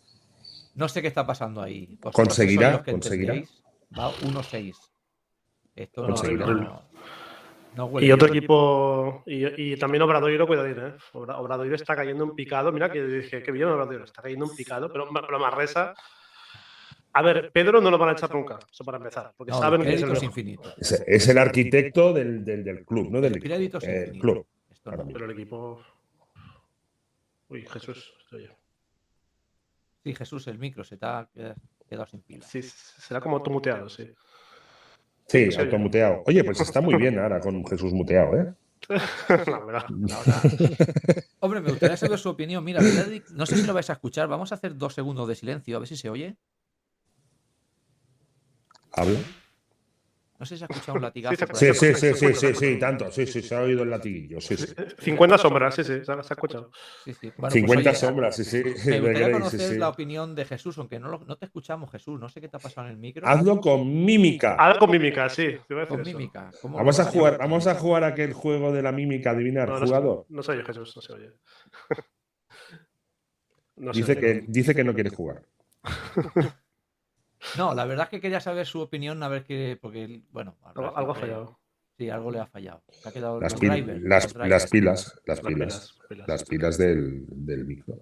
No sé qué está pasando ahí. Vosotros Conseguirá, sois los que conseguirá. Va 1-6. Esto no, Conseguirá. no- no huele Y otro equipo, y, y también Obradoiro, cuidadito, ¿eh? Obra- Obradoiro está cayendo en picado. Mira que dije, qué bien Obradoiro, está cayendo en picado, pero, pero Manresa. A ver, Pedro no lo van a echar nunca, eso para empezar, porque No, saben que es el es infinito. Es, es el arquitecto del, del- del club, ¿no? Del El crédito eh, club. Esto. Pero el equipo. Uy, Jesús, estoy yo. Sí, Jesús, el micro se te ha qued- quedado sin pila. Sí, será como automuteado, sí. Sí, Sí. automuteado. Oye, pues está muy bien ahora con Jesús muteado, ¿eh? La verdad. Hombre, me gustaría saber su opinión. Mira, no sé si lo vais a escuchar. Vamos a hacer dos segundos de silencio, a ver si se oye. Habla. No sé si has escuchado un latigazo. Sí, Sí, sí, sí, sí, sí, sí, tanto. Sí, sí, se ha oído el latiguillo. Sí, sí. 50 sombras, sí, sí, se ha, se ha escuchado. Sí, sí. Bueno, pues, 50 oye, sombras, sí, sí. Me gustaría sí, conocer sí. la opinión de Jesús, aunque no, lo- no te escuchamos, Jesús. No sé qué te ha pasado en el micro. Hazlo con mímica. Ahora con mímica, sí. con mímica. ¿Cómo Vamos a jugar, vamos a jugar aquel juego de la mímica, adivinar, No, no, jugador. No se oye, Jesús, no se oye. No se Dice oye. que, dice que no quiere jugar. No, la verdad es que quería saber su opinión, a ver qué. Porque, bueno, Algo, algo ha fallado. Sí, algo le ha fallado. Se ha quedado Las, los pil- drivers, las, los drivers. las pilas, las Las pilas, las pilas del, del micro.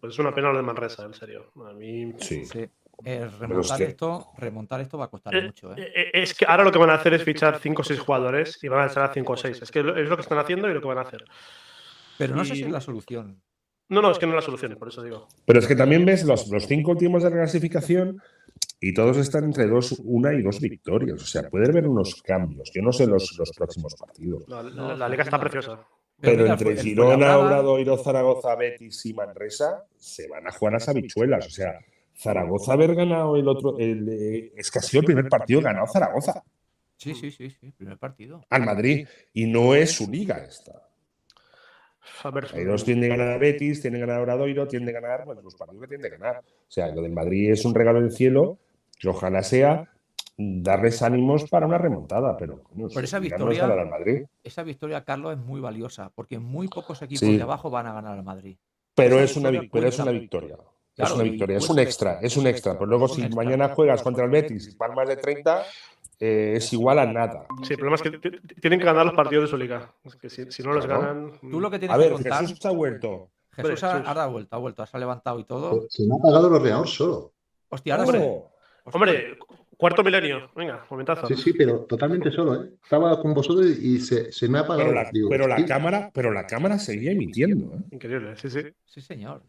Pues es una pena lo de Manresa, en serio. A mí. Sí. Sí. Eh, remontar, que- esto, remontar esto va a costar Eh, mucho, ¿eh? Es que ahora lo que van a hacer es fichar 5 o 6 jugadores y van a echar a 5 o 6. Es que lo- es lo que están haciendo y lo que van a hacer. Pero no sé si es la solución. No, no, es que no es la solución, por eso digo. Pero es que también ves los, los cinco últimos de la clasificación y todos están entre dos, una y dos victorias. O sea, puede haber unos cambios. Yo no sé los, los próximos partidos. La, No, la- la liga está preciosa. Pero entre Girona, Obradoiro, Zaragoza, Betis y Manresa se van a jugar las habichuelas. O sea, Zaragoza haber ganado el otro. El, eh, es que ha sido el primer partido ganado Zaragoza Sí, sí, sí, sí. Primer partido. al Madrid. Y no es su liga esta. A ver, Ahí dos tienen que ganar a Betis, tienen que ganar a Obradoiro, tienen que ganar bueno, los partidos que tienen que ganar. O sea, lo del Madrid es un regalo del cielo, que ojalá sea darles ánimos para una remontada, pero Por esa no victoria- Madrid. Esa victoria, Carlos, es muy valiosa, porque muy pocos equipos Sí. de abajo van a ganar al Madrid. Pero es una, pero es una victoria. es una victoria, es un extra, es un extra. Pues luego si mañana juegas contra el Betis y palmas de 30, eh, es igual a nada. Sí, el problema es que tienen que ganar los partidos de su liga. Es que si, si no los Claro. ganan. Tú lo que tienes A ver, que contar, Jesús ha vuelto. Jesús ha, ha vuelto, ha vuelto, se ha levantado y todo. Se me ha apagado el ordenador solo. Hostia, ahora se-. Hombre, cuarto milenio. Venga, momentazo. Sí, sí, pero totalmente solo, ¿eh? Estaba con vosotros y se, se me ha apagado. pero la, Digo, pero la sí, cámara, pero la cámara seguía emitiendo. ¿eh? Increíble, sí, sí. Sí, señor.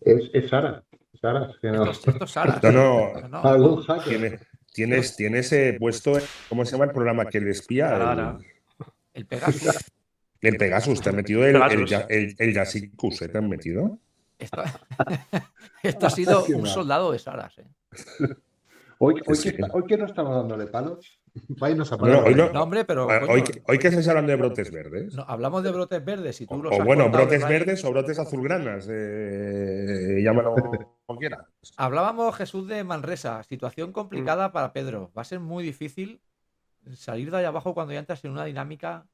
Es, es Sara. Sara, que no- Esto, esto es Sara. No, no, No. Tiene- Tienes, tienes eh, puesto, ¿cómo se llama el programa que le espía? Ahora. El, El Pegasus. el Pegasus, te han metido el, el, el, el ¿eh? ¿te han metido? Esto, esto ha sido un soldado de Saras. ¿eh? Hoy, hoy, que, está- hoy que no estamos dándole palos, No, apagamos. hoy no. No, hombre, pero. Ah, coño, Hoy, que- hoy que estáis hablando de brotes verdes. no, hablamos de brotes verdes y tú los o has bueno, brotes ¿verdad? verdes o brotes azulgranas. Eh, llámalo como quieras. Hablábamos, Jesús, de Manresa. Situación Mm. complicada para Pedro. Va a ser muy difícil salir de ahí abajo cuando ya entras en una dinámica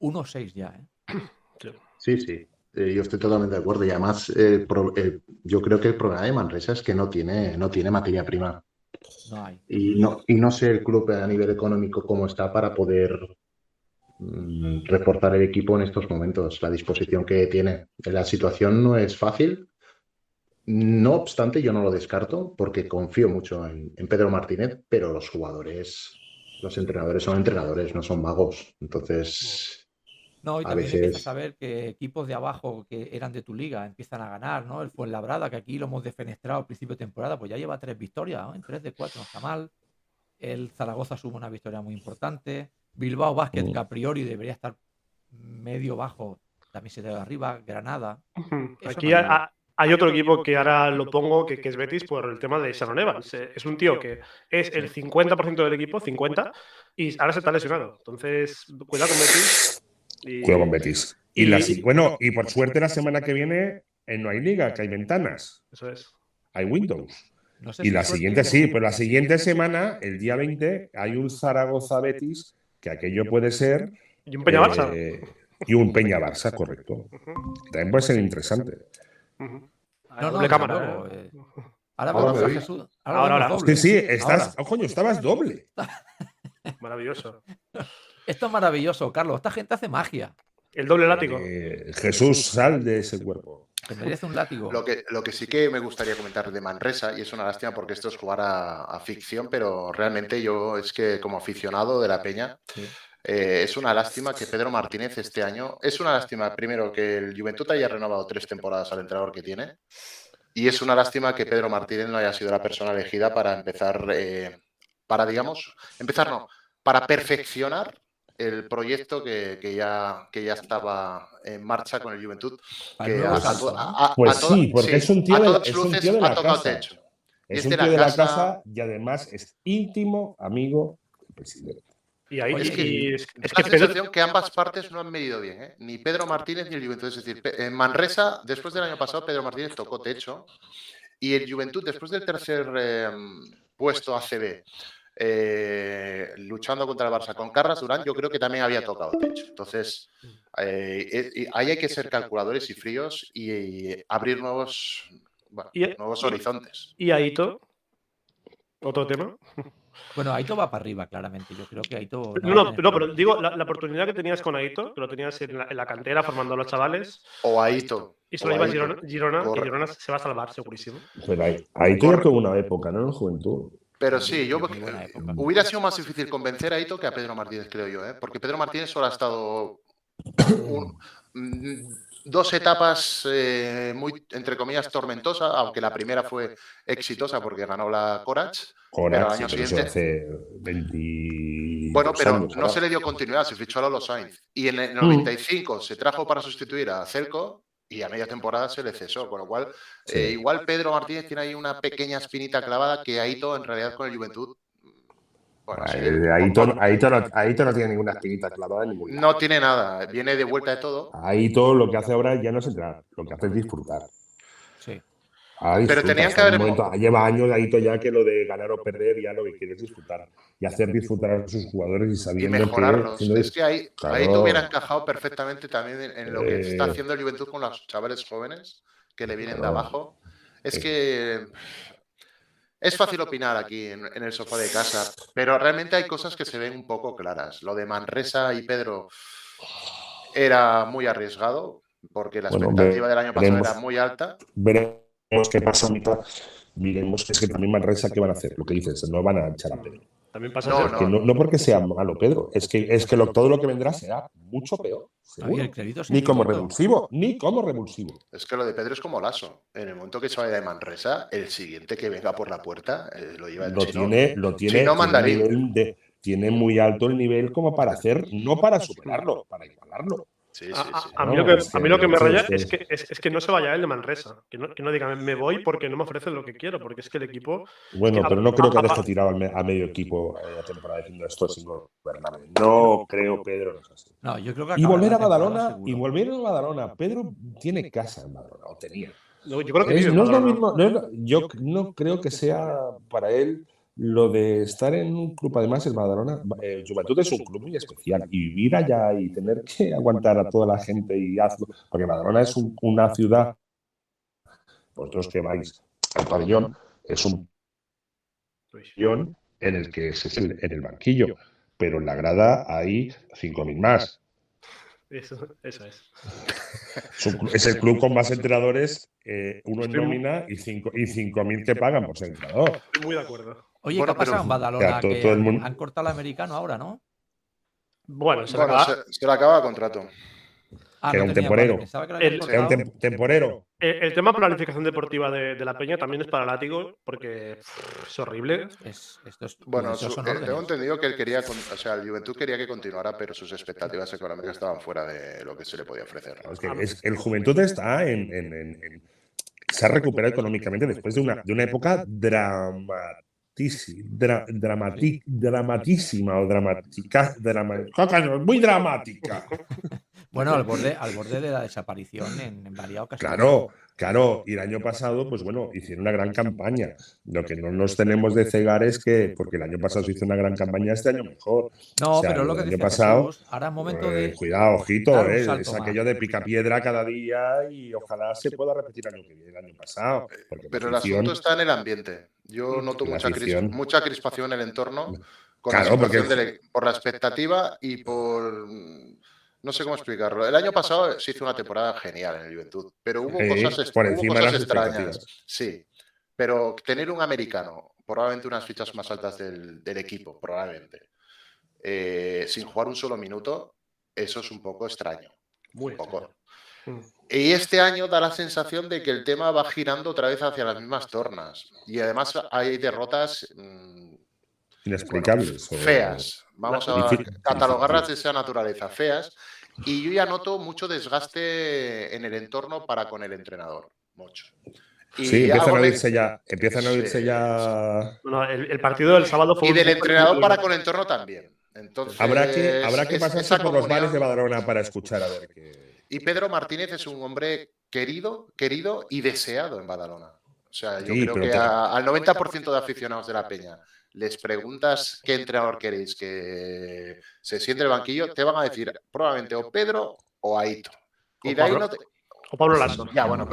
1-6 ya. ¿eh? Sí, sí. Eh, yo estoy totalmente de acuerdo. Y además, eh, pro- eh, yo creo que el problema de Manresa es que no tiene, no tiene materia prima. No. Y no, y no sé el club a nivel económico cómo está para poder mm, reforzar el equipo en estos momentos, la disposición que tiene. La situación no es fácil. No obstante, yo no lo descarto porque confío mucho en, en Pedro Martínez, pero los jugadores, los entrenadores son entrenadores, no son magos. Entonces, No, y A también veces- empiezas a ver que equipos de abajo que eran de tu liga empiezan a ganar, ¿no? El Fuenlabrada, que aquí lo hemos defenestrado al principio de temporada, pues ya lleva tres victorias, ¿no? En tres de cuatro, no está mal. El Zaragoza suma una victoria muy importante. Bilbao Basket, Mm. que a priori debería estar medio bajo, también se te da arriba. Granada. Aquí no hay otro equipo que ahora lo pongo, que, que es Betis, por el tema de Sharon Evans. Es un tío que es el 50% del equipo, 50, y ahora se está lesionado. Entonces, cuidado con Betis. Y- con Betis. Y, Y- la si- bueno, y por suerte la semana que viene eh, no hay liga, que hay ventanas, Eso es. hay Windows. No sé Y si la siguiente sí, pero la siguiente semana, el día 20, hay un Zaragoza Betis, que aquello puede ser. Y un Peña Barça. eh, y un Peña Barça, correcto. También puede ser interesante. No, no, desde cámara. ¿eh? eh. Ahora Ahora me a. Jesús. Ahora, ahora. doble. Sí, sí, estás. Ahora. oh, coño, estabas doble. Maravilloso. Esto es maravilloso, Carlos. Esta gente hace magia. El doble látigo. Eh, Jesús, sal de ese cuerpo. Se merece un látigo. Lo que, lo que sí que me gustaría comentar de Manresa, y es una lástima porque esto es jugar a, a ficción, pero realmente yo es que como aficionado de la Peña, Sí. eh, es una lástima que Pedro Martínez este año, es una lástima primero que el Juventud haya renovado tres temporadas al entrenador que tiene, y es una lástima que Pedro Martínez no haya sido la persona elegida para empezar, eh, para digamos, empezar no, para perfeccionar el proyecto que, que ya, que ya estaba en marcha con el Juventud. Pues sí, porque es un tío de- es un tío de la casa. techo. Es es un de tío la de la casa- casa y además es íntimo amigo presidente. Y ahí Oye, es que, y- es, la que Pedro- sensación que ambas partes no han medido bien, ¿eh? ni Pedro Martínez ni el Juventud. Es decir, en Manresa, después del año pasado, Pedro Martínez tocó techo y el Juventud, después del tercer eh, puesto ACB, eh, luchando contra el Barça con Carras Durán, yo creo que también había tocado techo. Entonces, eh, eh, ahí hay que ser calculadores y fríos y, y abrir nuevos, bueno, Y- nuevos horizontes. y Aito, otro tema. Bueno, Aito va para arriba, claramente. Yo creo que Aito. No, no, no, pero digo, la, la oportunidad que tenías con Aito, que lo tenías en la, en la cantera formando a los chavales, O Aito. y se lo o lleva a Aito. Girona, Girona, y. Girona se va a salvar, segurísimo. Pero ahí, ahí todavía tuvo una época, ¿no? En la juventud. Pero sí, yo hubiera sido más difícil convencer a Ito que a Pedro Martínez, creo yo, ¿eh? porque Pedro Martínez solo ha estado un- mm, dos etapas eh, muy, entre comillas, tormentosas, aunque la primera fue exitosa porque ganó la Corach. Ahora, Pero al sí, año pero eso siguiente- hace 20. Bueno, pero años, no se le dio continuidad, se fichó a Lolo Sainz. Y en el Mm. 95 se trajo para sustituir a Celco y a media temporada se le cesó, con lo cual Sí. eh, igual Pedro Martínez tiene ahí una pequeña espinita clavada que Aito en realidad con el Juventud bueno, sí, Aito, Aito no, Aito no tiene ninguna espinita clavada en ningún lado. no tiene nada, viene de vuelta de todo. Ahí todo lo que hace ahora ya no es entrar, lo que hace es disfrutar. Ahora Pero tenían que haber- momento- lleva años Aito ya que lo de ganar o perder ya lo que quiere es disfrutar y hacer disfrutar a sus jugadores y y sabiendo mejorarlos. que si no Es que ahí, Claro. ahí te hubiera encajado perfectamente también en, lo que Eh. está haciendo el Juventud con los chavales jóvenes que le vienen de abajo. Es Eh. que es fácil opinar aquí en, en el sofá de casa, pero realmente hay cosas que se ven un poco claras. Lo de Manresa y Pedro era muy arriesgado porque la Bueno, expectativa del año pasado veremos. era muy alta. veremos qué pasa ahorita. Miremos que es que también Manresa qué van a hacer, lo que dices, no van a echar a Pedro. También pasa No, no. Que no, no porque sea malo Pedro, es que, es que lo- todo lo que vendrá será mucho peor. seguro. Ni como revulsivo, ni como revulsivo. Es que lo de Pedro es como Lasso. En el momento que se vaya de Manresa, el siguiente que venga por la puerta eh, lo lleva el Lo chino. tiene, lo tiene, Chino tiene mandarín. nivel de- tiene muy alto el nivel como para hacer, no para superarlo, para igualarlo. Sí, sí, A, a- sí. a mí No, lo que, es a mí lo que me raya sí, es que, es, es que no se vaya el de Manresa. Que no, que no diga, me voy porque no me ofrecen lo que quiero. Porque es que el equipo. Bueno, pero no creo que a- deje a- tirado a medio equipo eh, la temporada diciendo esto sin gobernar. No creo, Pedro, no es así. No, yo creo que Y volver a Badalona, y volver a Badalona. Pedro tiene casa en Badalona, o tenía. no, Yo creo que Es- no es lo mismo, no es lo- yo no creo que sea para él lo de estar en un club, además el Badalona, eh, Juventud es un club muy especial y vivir allá y tener que aguantar a toda la gente y hazlo, porque Badalona es un- una ciudad, vosotros que vais al pabellón, es un pabellón en el que es el, en el banquillo, pero en la grada hay 5.000 más. Eso, eso es. Es, un es el club con más entrenadores, eh, uno en nómina y 5 y 5.000 que pagan por ser entrenador. Estoy muy de acuerdo. Oye, Bueno, ¿qué ha pasado en Badalona? Ya, todo- que todo el han- mundo- han cortado al americano ahora, ¿no? Bueno, se Bueno, acaba- se, se le acaba el contrato. Ah, Que era un temporero. que El- Era un tem- temporero. el, el tema planificación deportiva de, de la Peña también es para látigo porque pff, es horrible. Es- esto es- Bueno, su- eh, tengo entendido que él quería, con- o sea, el Juventud quería que continuara, pero sus expectativas económicas estaban fuera de lo que se le podía ofrecer. Es que es- el Juventud está en, en- en- en- Se ha recuperado económicamente después de una, de una época dramatísima. Dra- dramati- dramatísima o dramática. muy dramática. Bueno, al borde, al borde de la desaparición en, en varias ocasiones. Claro, claro. Y el año pasado, pues bueno, hicieron una gran campaña. Lo que no nos tenemos de cegar es que, porque el año pasado se hizo una gran campaña, este año mejor. No, O sea, pero lo que el año decía pasado, Jesús, ahora es momento Eh, de. cuidado, ojito, eh, es más. aquello de picapiedra cada día y ojalá se pueda repetir el año que viene, el año pasado. Pero el asunto está en el ambiente. Yo noto La mucha, cris- mucha crispación en el entorno con Claro, la porque- del- por la expectativa y por... No sé cómo explicarlo. El año pasado se hizo una temporada genial en el Juventud, pero hubo Sí, cosas, por hubo de cosas extrañas. Sí, pero tener un americano, probablemente unas fichas más altas del, del equipo, probablemente, eh, sin jugar un solo minuto, eso es un poco extraño. Muy Un poco. Y este año da la sensación de que el tema va girando otra vez hacia las mismas tornas. Y además hay derrotas mm, inexplicables. o- feas. Vamos a catalogarlas de esa naturaleza, feas. Y yo ya noto mucho desgaste en el entorno para con el entrenador. Mucho. Y Sí, empiezan a oírse ya. Empiezan a oírse Sí, ya. No, el, el partido del sábado fue Y del entrenador para con el entorno también. Entonces, Habrá que, habrá que es- pasarse por los bares de Badalona para escuchar a ver qué. Y Pedro Martínez es un hombre querido, querido y deseado en Badalona. O sea, yo Sí, creo que te- a- al 90% de aficionados de la Peña les preguntas qué entrenador queréis que se siente en el banquillo, te van a decir probablemente o Pedro o Aito. Y O de ahí Pablo. no te- O Pablo Lasso. Ya, bueno,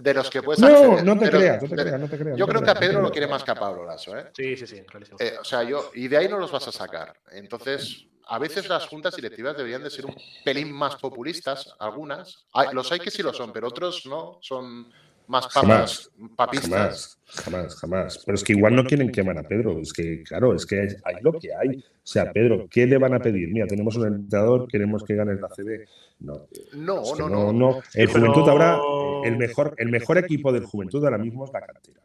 de los que puedes No, acceder. no te Pero creas, no te creas, no te creas. Yo no te creo que a Pedro no lo te quiere más que a Pablo Lasso, ¿eh? Sí, sí, sí, clarísimo. Eh, o sea, yo, y de ahí no los vas a sacar. Entonces, a veces las juntas directivas deberían de ser un pelín más populistas, algunas. Hay- los hay que sí lo son, pero otros no, son más papas, papistas. Jamás, jamás, jamás. Pero es que igual no quieren quemar a Pedro. Es que, claro, es que hay lo que hay. O sea, Pedro, ¿qué le van a pedir? Mira, tenemos un entrenador, queremos que gane la CB. No, No, es que no, no, no. no. El Juventud ahora, el mejor, el mejor equipo del Juventud ahora mismo es la cantera.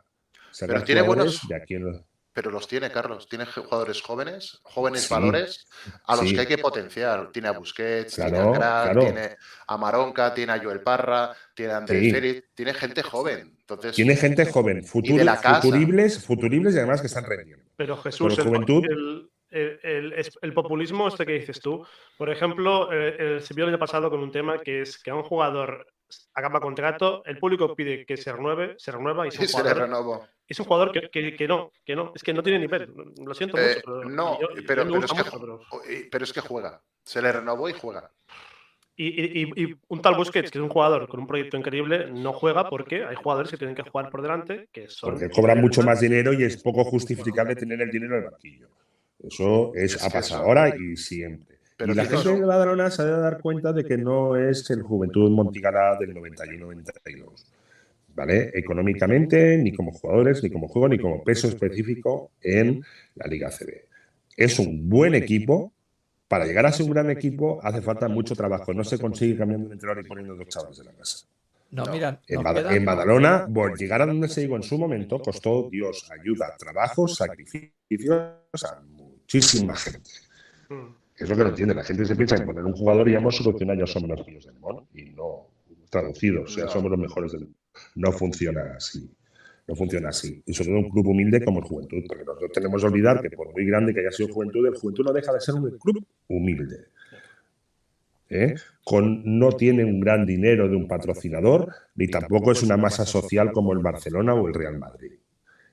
Pero tiene buenos- de aquí en- Pero los tiene, Carlos. Tiene jugadores jóvenes, jóvenes Sí, valores, a los sí. que hay que potenciar. Tiene a Busquets, tiene a claro. tiene a Maronca, tiene a Joel Parra, tiene a Andrés Sí. Félix, tiene gente joven. Entonces, Tiene gente joven, futur- la casa. futuribles, futuribles y además que están rendiendo. Pero Jesús, Pero el, Juventud- el- el- el- es- el populismo este que dices tú, por ejemplo, eh, eh, se vio el año pasado con un tema que es que a un jugador acaba contrato, el público pide que se renueve, se renueva y es un y se le jugador, renovó. es un jugador que, que- que no, que no, es que no tiene nivel. Lo siento Eh, mucho. Pero no, yo- pero, yo me pero es que, mucho, pero- ju- pero es que juega. Se le renovó y juega. Y, y- y- y un tal Busquets, que es un jugador con un proyecto increíble, no juega porque hay jugadores que tienen que jugar por delante, que son... Porque cobran mucho más dinero y es poco justificable tener el dinero en el banquillo. Eso es, ha pasado ahora y siempre. Pero y la gente de Badalona se ha de dar cuenta de que no es el Juventud Montigalá del 91-92. ¿Vale? Económicamente, ni como jugadores, ni como juego, ni como peso específico en la Liga CB. Es un buen equipo. Para llegar a ser un gran equipo hace falta mucho trabajo. No se consigue cambiando de entrenador y poniendo dos chavales de la casa. No, No. mira, en Badalona, por llegar a donde se llegó en su momento, costó Dios, ayuda, trabajo, sacrificios a muchísima gente. Mm. Es lo que no entiende. La gente se piensa que poner un jugador y ya hemos solucionado, ya somos los tíos del mono. Y no, traducido, o sea, somos los mejores del mundo. No funciona así. No funciona así. Y sobre todo un club humilde como el Juventud, porque nosotros tenemos que olvidar que por muy grande que haya sido Juventud, el Juventud no deja de ser un club humilde. ¿Eh? Con, no tiene un gran dinero de un patrocinador, ni tampoco es una masa social como el Barcelona o el Real Madrid.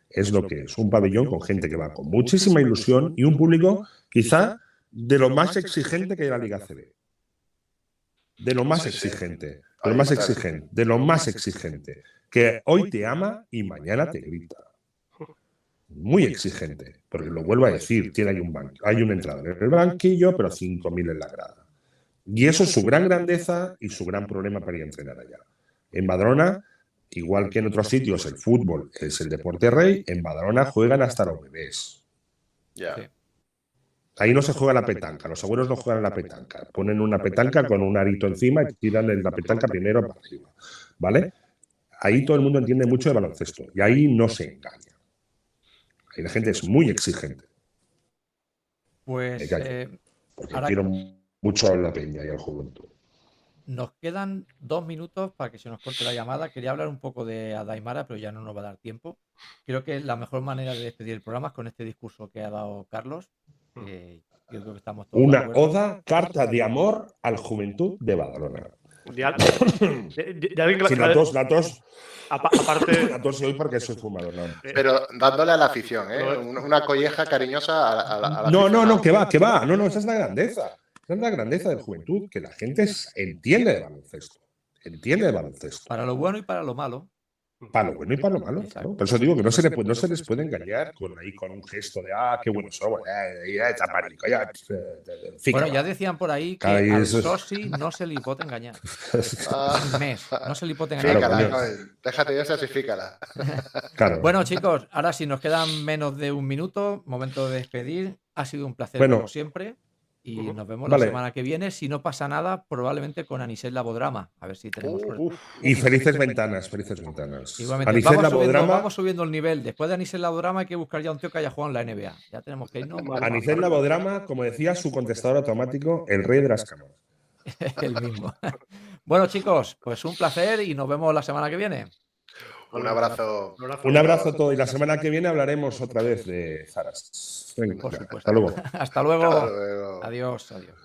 Es lo que es, un pabellón con gente que va con muchísima ilusión y un público quizá de lo más exigente que hay en la Liga CB. De lo más exigente, de lo más exigente, de lo más exigente, que hoy te ama y mañana te grita. Muy exigente, porque lo vuelvo a decir, tiene ahí un banco, hay un entrador en el banquillo, pero 5.000 en la grada. Y eso es su gran grandeza y su gran problema para ir a entrenar allá. En Badalona, igual que en otros sitios, el fútbol es el deporte rey, en Badalona juegan hasta los bebés. Ya. Sí. Ahí no se juega la petanca, los abuelos no juegan la petanca. Ponen una petanca con un arito encima y tiran el- la petanca primero para arriba. ¿Vale? Ahí todo el mundo entiende mucho de baloncesto y ahí no se engaña. Ahí la gente es muy exigente. Pues eh, Porque Ahora- quiero mucho a la peña y al juventud. nos quedan dos minutos para que se nos corte la llamada. Quería hablar un poco de Adaimara, pero ya no nos va a dar tiempo. Creo que la mejor manera de despedir el programa es con este discurso que ha dado Carlos. Que yo creo que estamos todos de Una oda, carta de amor al juventud de Badalona. De, al- de- de- de alguien que Si la tos, la tos, apa- aparte, la tos hoy porque soy fumador. No, Pero dándole a la afición, ¿eh? Una una colleja cariñosa a la, a la- a la no, no, no, que va, que va. No, no, esa es la grandeza. Esa es la grandeza de juventud, que la gente es- entiende de baloncesto. Entiende de baloncesto. Para lo bueno y para lo malo. Para lo bueno y para lo malo. Claro. Por eso digo que no se, le puede- no se les puede engañar con, ahí, con un gesto de, ah, qué bueno somos, eh, ya está pánico, ya. eh, eh, fica, Bueno, ya va". decían por ahí que Ahí al eso es- Sosi no se le pot engañar. Un mes, no se le pot engañar. Fícala. Déjate de esas y fícala. Claro. Bueno, chicos, ahora sí nos quedan menos de un minuto. Momento de despedir. Ha sido un placer Bueno. como siempre. Y nos vemos Vale. la semana que viene. Si no pasa nada, probablemente con Anisel Labodrama. A ver si tenemos. Uf, y felices ventanas, felices ventanas. Igualmente, vamos, subiendo, Labodrama, vamos subiendo el nivel. Después de Anisel Labodrama hay que buscar ya un tío que haya jugado en la NBA. Ya tenemos que irnos. Anicet Labodrama, como decía su contestador automático, el rey de las cámaras. el mismo. bueno, chicos, pues un placer y nos vemos la semana que viene. Un abrazo. Un abrazo a todos y la semana que viene hablaremos otra vez de Zaras. Venga, Por supuesto. hasta luego. Hasta luego. Hasta luego. Adiós, adiós.